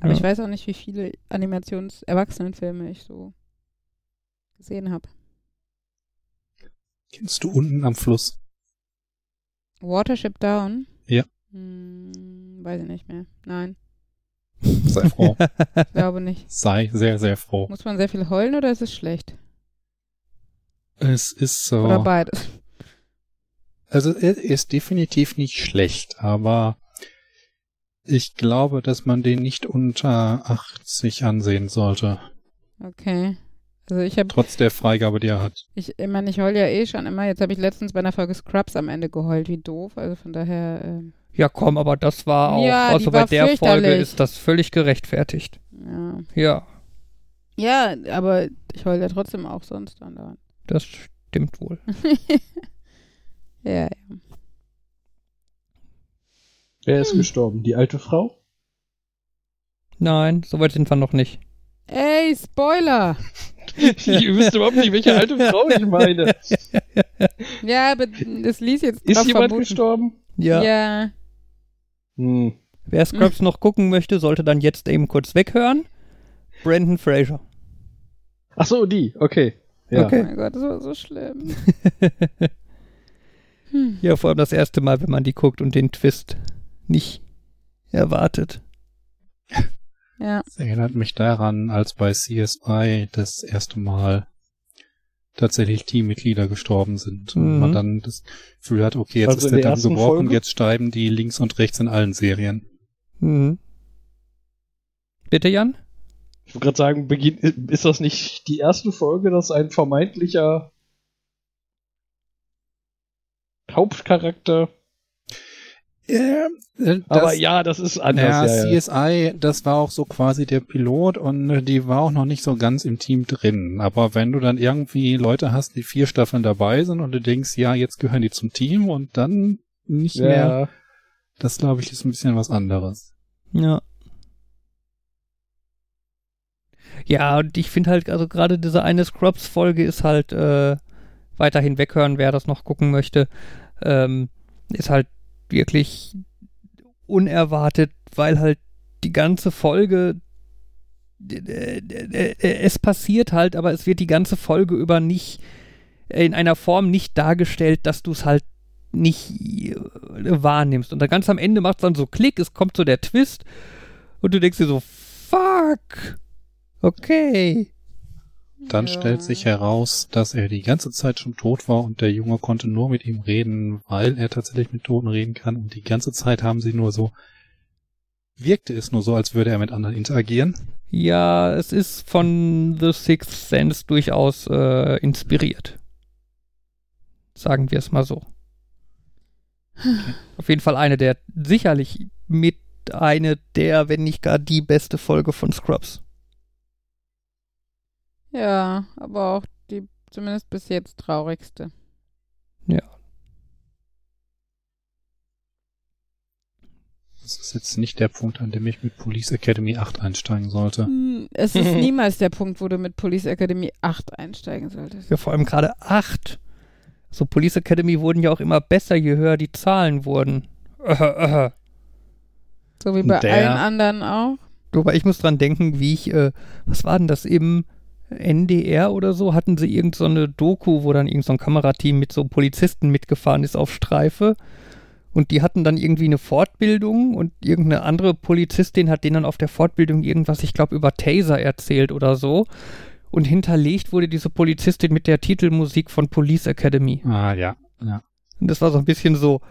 Aber Ja. ich weiß auch nicht, wie viele Animations-Erwachsenenfilme ich so gesehen habe. Kennst du unten am Fluss? Watership Down? Ja. Hm, weiß ich nicht mehr. Nein, Sei froh. [LAUGHS] glaube nicht. Sei sehr, sehr froh. Muss man sehr viel heulen oder ist es schlecht? Es ist so. Oder beides? Also er ist definitiv nicht schlecht, aber ich glaube, dass man den nicht unter 80 ansehen sollte. Okay. Also ich habe, Trotz der Freigabe, die er hat. ich, ich meine, ich heul ja eh schon immer. Jetzt habe ich letztens bei einer Folge Scrubs am Ende geheult. Wie doof. Also von daher, ähm, Ja, komm, aber das war auch, Ja, die also bei der Folge ist das völlig gerechtfertigt. ja. Ja, Ja, aber ich heul ja trotzdem auch sonst andauernd. das stimmt wohl. [LAUGHS] Ja, ja. Wer ist gestorben? Die alte Frau? Nein, soweit sind wir noch nicht. Ey, Spoiler! [LAUGHS] Ihr wisst überhaupt nicht, welche alte Frau ich meine. [LAUGHS] Ja, aber das ließ jetzt Ist jemand vermuten. gestorben? Ja, Ja. Hm. wer Scrubs noch gucken möchte, sollte dann jetzt eben kurz weghören. Brandon Fraser. Ach so, die. Okay. Ja. Oh Okay. mein Gott, das war so schlimm. [LAUGHS] Hm. Ja, vor allem das erste Mal, wenn man die guckt und den Twist nicht erwartet. Ja. Das erinnert mich daran, als bei CSI das erste Mal tatsächlich Teammitglieder gestorben sind. Und Mhm. man dann das Gefühl hat, okay, jetzt Also ist der Damm ersten gebrochen, Folge? jetzt steigen die links und rechts in allen Serien. Mhm. Bitte, Jan? Ich wollte gerade sagen, ist das nicht die erste Folge, dass ein vermeintlicher Hauptcharakter. Ja, äh, Aber das- ja, das ist anders. Ja, Ja. CSI, das war auch so quasi der Pilot und äh, die war auch noch nicht so ganz im Team drin. Aber wenn du dann irgendwie Leute hast, die vier Staffeln dabei sind und du denkst, ja, jetzt gehören die zum Team und dann nicht mehr, ja. das glaube ich ist ein bisschen was anderes. Ja. Ja, und ich finde halt, also gerade diese eine Scrubs-Folge ist halt äh, weiterhin weghören, wer das noch gucken möchte. Ähm, ist halt wirklich unerwartet, weil halt die ganze Folge äh, äh, äh, es passiert halt, aber es wird die ganze Folge über nicht in einer Form nicht dargestellt, dass du es halt nicht äh, wahrnimmst. Und dann ganz am Ende macht es dann so Klick, es kommt so der Twist und du denkst dir so, fuck, okay. Dann Ja. stellt sich heraus, dass er die ganze Zeit schon tot war und der Junge konnte nur mit ihm reden, weil er tatsächlich mit Toten reden kann. Und die ganze Zeit haben sie nur so, wirkte es nur so, als würde er mit anderen interagieren. Ja, es ist von The Sixth Sense durchaus äh, inspiriert. Sagen wir es mal so. Auf jeden Fall eine der, sicherlich mit eine der, wenn nicht gar die beste Folge von Scrubs. Ja, aber auch die zumindest bis jetzt traurigste. Das ist jetzt nicht der Punkt, an dem ich mit Police Academy 8 einsteigen sollte. Hm, Es ist [LAUGHS] niemals der Punkt, wo du mit Police Academy 8 einsteigen solltest. Ja, vor allem gerade acht. So Police Academy wurden ja auch immer besser, je höher die Zahlen wurden. Äh, äh. So wie bei Der- allen anderen auch. Wobei ich muss dran denken, wie ich, äh, was war denn das im NDR oder so, hatten sie irgend so eine Doku, wo dann irgend so ein Kamerateam mit so Polizisten mitgefahren ist auf Streife. Und die hatten dann irgendwie eine Fortbildung und irgendeine andere Polizistin hat denen dann auf der Fortbildung irgendwas, ich glaube, über Taser erzählt oder so. Und hinterlegt wurde diese Polizistin mit der Titelmusik von Police Academy. Ah, ja. ja. Und das war so ein bisschen so,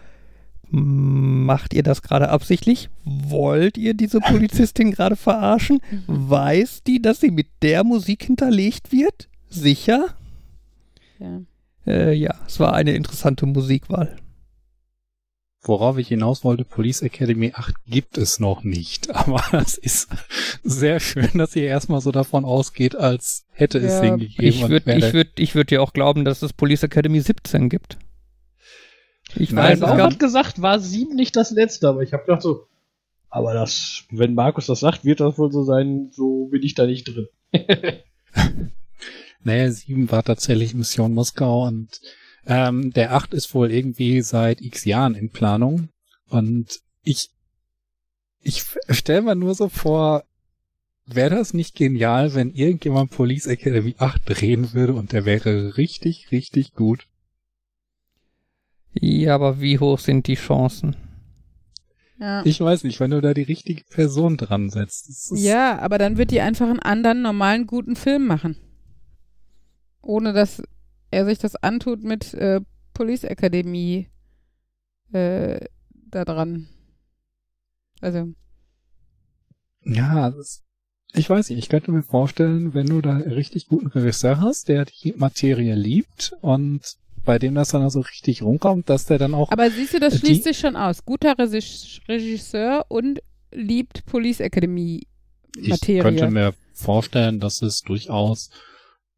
macht ihr das gerade absichtlich? Wollt ihr diese Polizistin [LAUGHS] gerade verarschen? Weiß die, dass sie mit der Musik hinterlegt wird? Sicher? Ja. Äh, ja, es war eine interessante Musikwahl. Worauf ich hinaus wollte, Police Academy 8 gibt es noch nicht. [LAUGHS] Aber es ist sehr schön, dass ihr erstmal so davon ausgeht, als hätte es Ja, den gegeben. Ich würde ich würd, ich würd dir auch glauben, dass es Police Academy 17 gibt. Ich Nein, weiß, Bauch gab, hat gesagt, war sieben nicht das letzte, aber ich habe gedacht so, aber das, wenn Markus das sagt, wird das wohl so sein, so bin ich da nicht drin. [LAUGHS] Naja, 7 war tatsächlich Mission Moskau und ähm, der 8 ist wohl irgendwie seit x Jahren in Planung. Und ich, ich stelle mir nur so vor, wäre das nicht genial, wenn irgendjemand Police Academy 8 drehen würde und der wäre richtig, richtig gut. Ja, aber wie hoch sind die Chancen? Ja. Ich weiß nicht, wenn du da die richtige Person dran setzt. ist- ja, aber dann wird die einfach einen anderen, normalen, guten Film machen. Ohne dass er sich das antut mit äh, Police Academy äh, da dran. Also, Ja, das, ich weiß nicht, ich könnte mir vorstellen, wenn du da einen richtig guten Regisseur hast, der die Materie liebt und bei dem das dann so richtig rumkommt, dass der dann auch aber siehst du, das Die- schließt sich schon aus. Guter Regis- Regisseur und liebt Police Academy Materie. Ich könnte mir vorstellen, dass es durchaus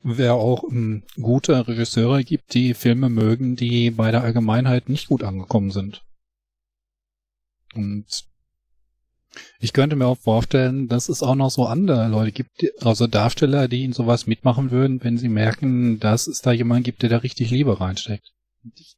wer auch ähm, gute Regisseure gibt, die Filme mögen, die bei der Allgemeinheit nicht gut angekommen sind. Und ich könnte mir auch vorstellen, dass es auch noch so andere Leute gibt, also Darsteller, die in sowas mitmachen würden, wenn sie merken, dass es da jemanden gibt, der da richtig Liebe reinsteckt. Ich,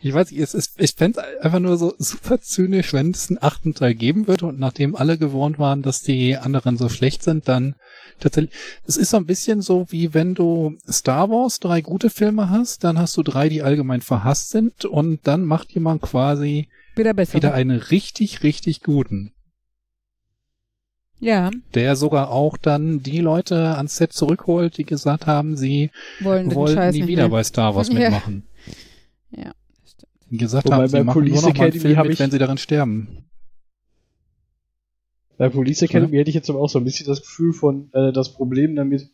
ich weiß nicht, es ist, ich fände es einfach nur so super zynisch, wenn es einen achten Teil geben würde und nachdem alle gewohnt waren, dass die anderen so schlecht sind, dann tatsächlich, es ist so ein bisschen so, wie wenn du Star Wars drei gute Filme hast, dann hast du drei, die allgemein verhasst sind und dann macht jemand quasi Wieder besser. wieder einen richtig, richtig guten. Ja, Der sogar auch dann die Leute ans Set zurückholt, die gesagt haben, sie wollen wollen nie nicht wieder mehr. bei Star Wars [LAUGHS] Ja. mitmachen. Ja, das stimmt. Gesagt Wobei haben, sie bei machen Police nur noch mal einen Academy Film mit, ich- wenn sie darin sterben. Bei Police Academy hätte ich jetzt aber auch so ein bisschen das Gefühl von, äh, das Problem damit,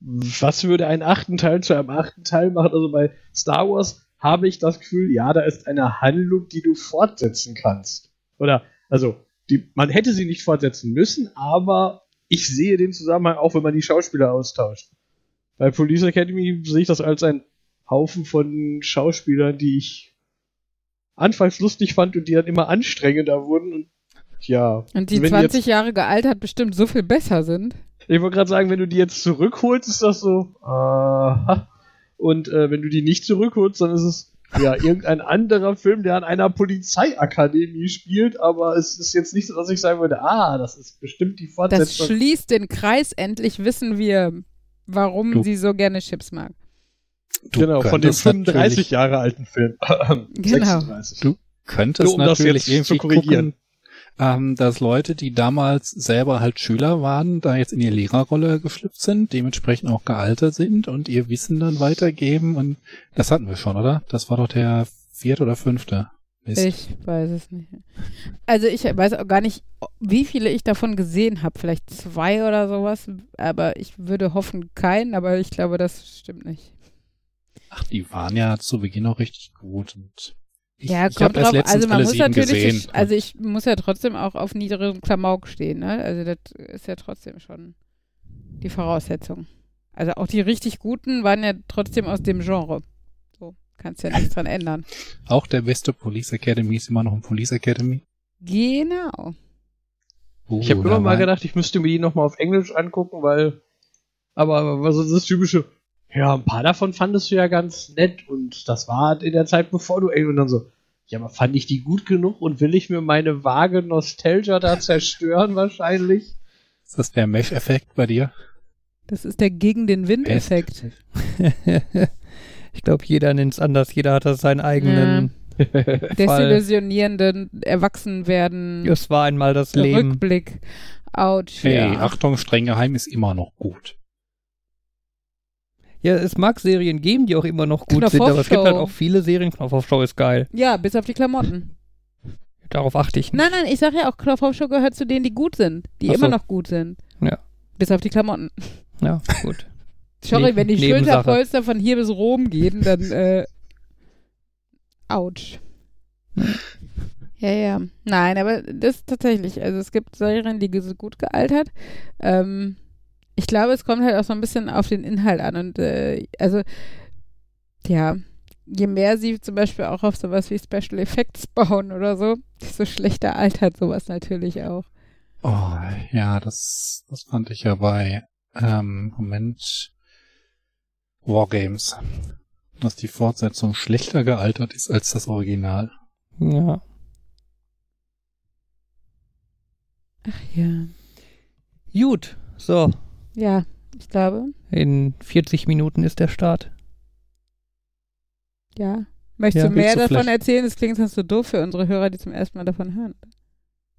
was würde einen achten Teil zu einem achten Teil machen? Also bei Star Wars habe ich das Gefühl, ja, da ist eine Handlung, die du fortsetzen kannst. Oder, also, die, man hätte sie nicht fortsetzen müssen, aber ich sehe den Zusammenhang auch, wenn man die Schauspieler austauscht. Bei Police Academy sehe ich das als ein Haufen von Schauspielern, die ich anfangs lustig fand und die dann immer anstrengender wurden und ja. Und die wenn 20 jetzt, Jahre gealtert bestimmt so viel besser sind. Ich wollte gerade sagen, wenn du die jetzt zurückholst, ist das so. Aha. Und äh, wenn du die nicht zurückholst, dann ist es ja irgendein anderer Film, der an einer Polizeiakademie spielt, aber es ist jetzt nicht so, dass ich sagen würde, ah, das ist bestimmt die Das Fortsetzung. schließt den Kreis. Endlich wissen wir, warum Du- sie so gerne Chips mag. Du genau, von dem könntest 35 natürlich- Jahre alten Film. [LAUGHS] Genau. 36. Du könntest Nur um das natürlich jetzt zu korrigieren. gucken, ähm, dass Leute, die damals selber halt Schüler waren, da jetzt in die Lehrerrolle geschlüpft sind, dementsprechend auch gealtert sind und ihr Wissen dann weitergeben und das hatten wir schon, oder? Das war doch der vierte oder fünfte. Mist. Ich weiß es nicht. Also ich weiß auch gar nicht, wie viele ich davon gesehen habe. Vielleicht zwei oder sowas. Aber ich würde hoffen, keinen. Aber ich glaube, das stimmt nicht. Ach, die waren ja zu Beginn auch richtig gut und ich, ja, ich kommt habe erst drauf. Also man alle muss natürlich, gesehen. also ich muss ja trotzdem auch auf niedrigem Klamauk stehen. Ne? Also das ist ja trotzdem schon die Voraussetzung. Also auch die richtig guten waren ja trotzdem aus dem Genre. So, kannst ja nichts dran ändern. [LAUGHS] auch der beste Police Academy ist immer noch ein Police Academy. Genau. Uh, Ich habe immer mal gedacht, ich müsste mir die nochmal auf Englisch angucken, weil. Aber, aber so das typische. Ja, ein paar davon fandest du ja ganz nett und das war in der Zeit, bevor du. Und dann so. Ja, aber fand ich die gut genug und will ich mir meine vage Nostalgia da zerstören wahrscheinlich? Ist das der Mesh-Effekt bei dir? Das ist der gegen den Wind-Effekt. [LAUGHS] ich glaube, jeder nennt es anders. Jeder hat da seinen eigenen [LAUGHS] Fall. Desillusionierenden Erwachsenwerden. Es war einmal das Leben. Rückblick. Autsch. Hey, ja. Achtung, streng geheim ist immer noch gut. Ja, es mag Serien geben, die auch immer noch gut sind, aber es gibt halt auch viele Serien. Knopf-Off-Show ist geil. ja, bis auf die Klamotten. [LAUGHS] Darauf achte ich nicht. Nein, nein, ich sag ja auch, Knopfhoff-Show gehört zu denen, die gut sind. Die Ach so. immer noch gut sind. Ja. Bis auf die Klamotten. Ja, gut. [LAUGHS] Sorry, Ne- wenn die. Schulterpolster von hier bis Rom gehen, dann äh, ouch. Ja, ja. Nein, aber das ist tatsächlich, also es gibt Serien, die gut gealtert. Ähm, ich glaube, es kommt halt auch so ein bisschen auf den Inhalt an und äh, also ja, je mehr sie zum Beispiel auch auf sowas wie Special Effects [LAUGHS] bauen oder so, desto schlechter altert sowas natürlich auch. Oh, ja, das, das fand ich ja bei, ähm, Moment, Wargames. Dass die Fortsetzung schlechter gealtert ist als das Original. Ja. Ja. Gut. So. Ja, ich glaube, In 40 Minuten ist der Start. ja. Möchtest Ja, du mehr du davon vielleicht- erzählen? Das klingt sonst so doof für unsere Hörer, die zum ersten Mal davon hören.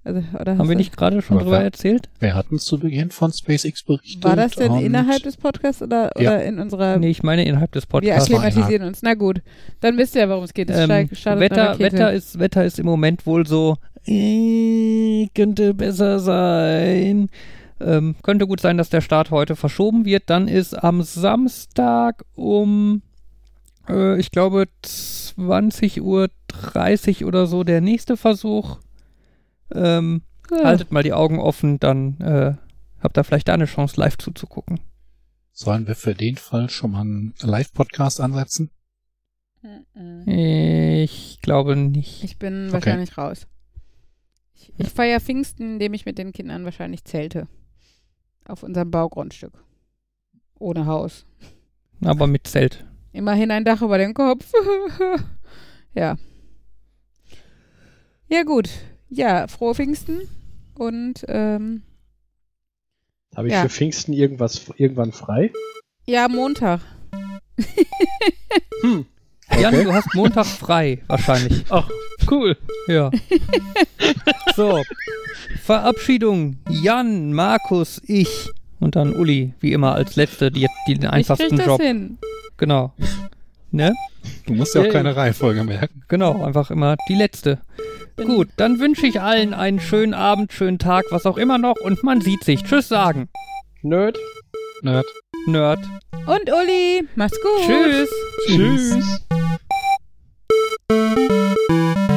Also, Haben wir nicht gerade schon drüber wer- erzählt? Wir hatten es zu Beginn von SpaceX berichtet. War das denn innerhalb des Podcasts oder, Ja. oder in unserer. Nee, ich meine innerhalb des wir Podcasts. war akklimatisieren uns. Na gut, dann wisst ihr ja, worum es geht. Es Ähm, Wetter. Wetter, ist, Wetter ist im Moment wohl so, äh, könnte besser sein. Ähm, könnte gut sein, dass der Start heute verschoben wird. Dann ist am Samstag um, äh, ich glaube, 20.30 Uhr oder so der nächste Versuch. Ähm, Ja. Haltet mal die Augen offen, dann äh, habt ihr vielleicht da eine Chance, live zuzugucken. Sollen wir für den Fall schon mal einen Live-Podcast ansetzen? Ich glaube nicht. Ich bin Okay. wahrscheinlich raus. Ich, ich feiere Pfingsten, indem ich mit den Kindern wahrscheinlich zelte. Auf unserem Baugrundstück. Ohne Haus. Aber mit Zelt. Immerhin ein Dach über dem Kopf. [LAUGHS] ja. Ja, gut. Ja, frohe Pfingsten. Und ähm, Habe ich Ja. für Pfingsten irgendwas irgendwann frei? ja, Montag. Hm. Jan, du hast Montag frei, wahrscheinlich. [LAUGHS] Ach, cool. Ja. [LAUGHS] So. Verabschiedung. Jan, Markus, ich. Und dann Uli, wie immer als Letzte, die, die den Ich krieg einfachsten das Job. hin. Genau. Ne? Du musst ja auch Yay. keine Reihenfolge merken. Genau, einfach immer die Letzte. Gut, dann wünsche ich allen einen schönen Abend, schönen Tag, was auch immer noch und man sieht sich. Tschüss sagen. Nerd. Nerd. Nerd. Und Uli, mach's gut. Tschüss. Tschüss. Música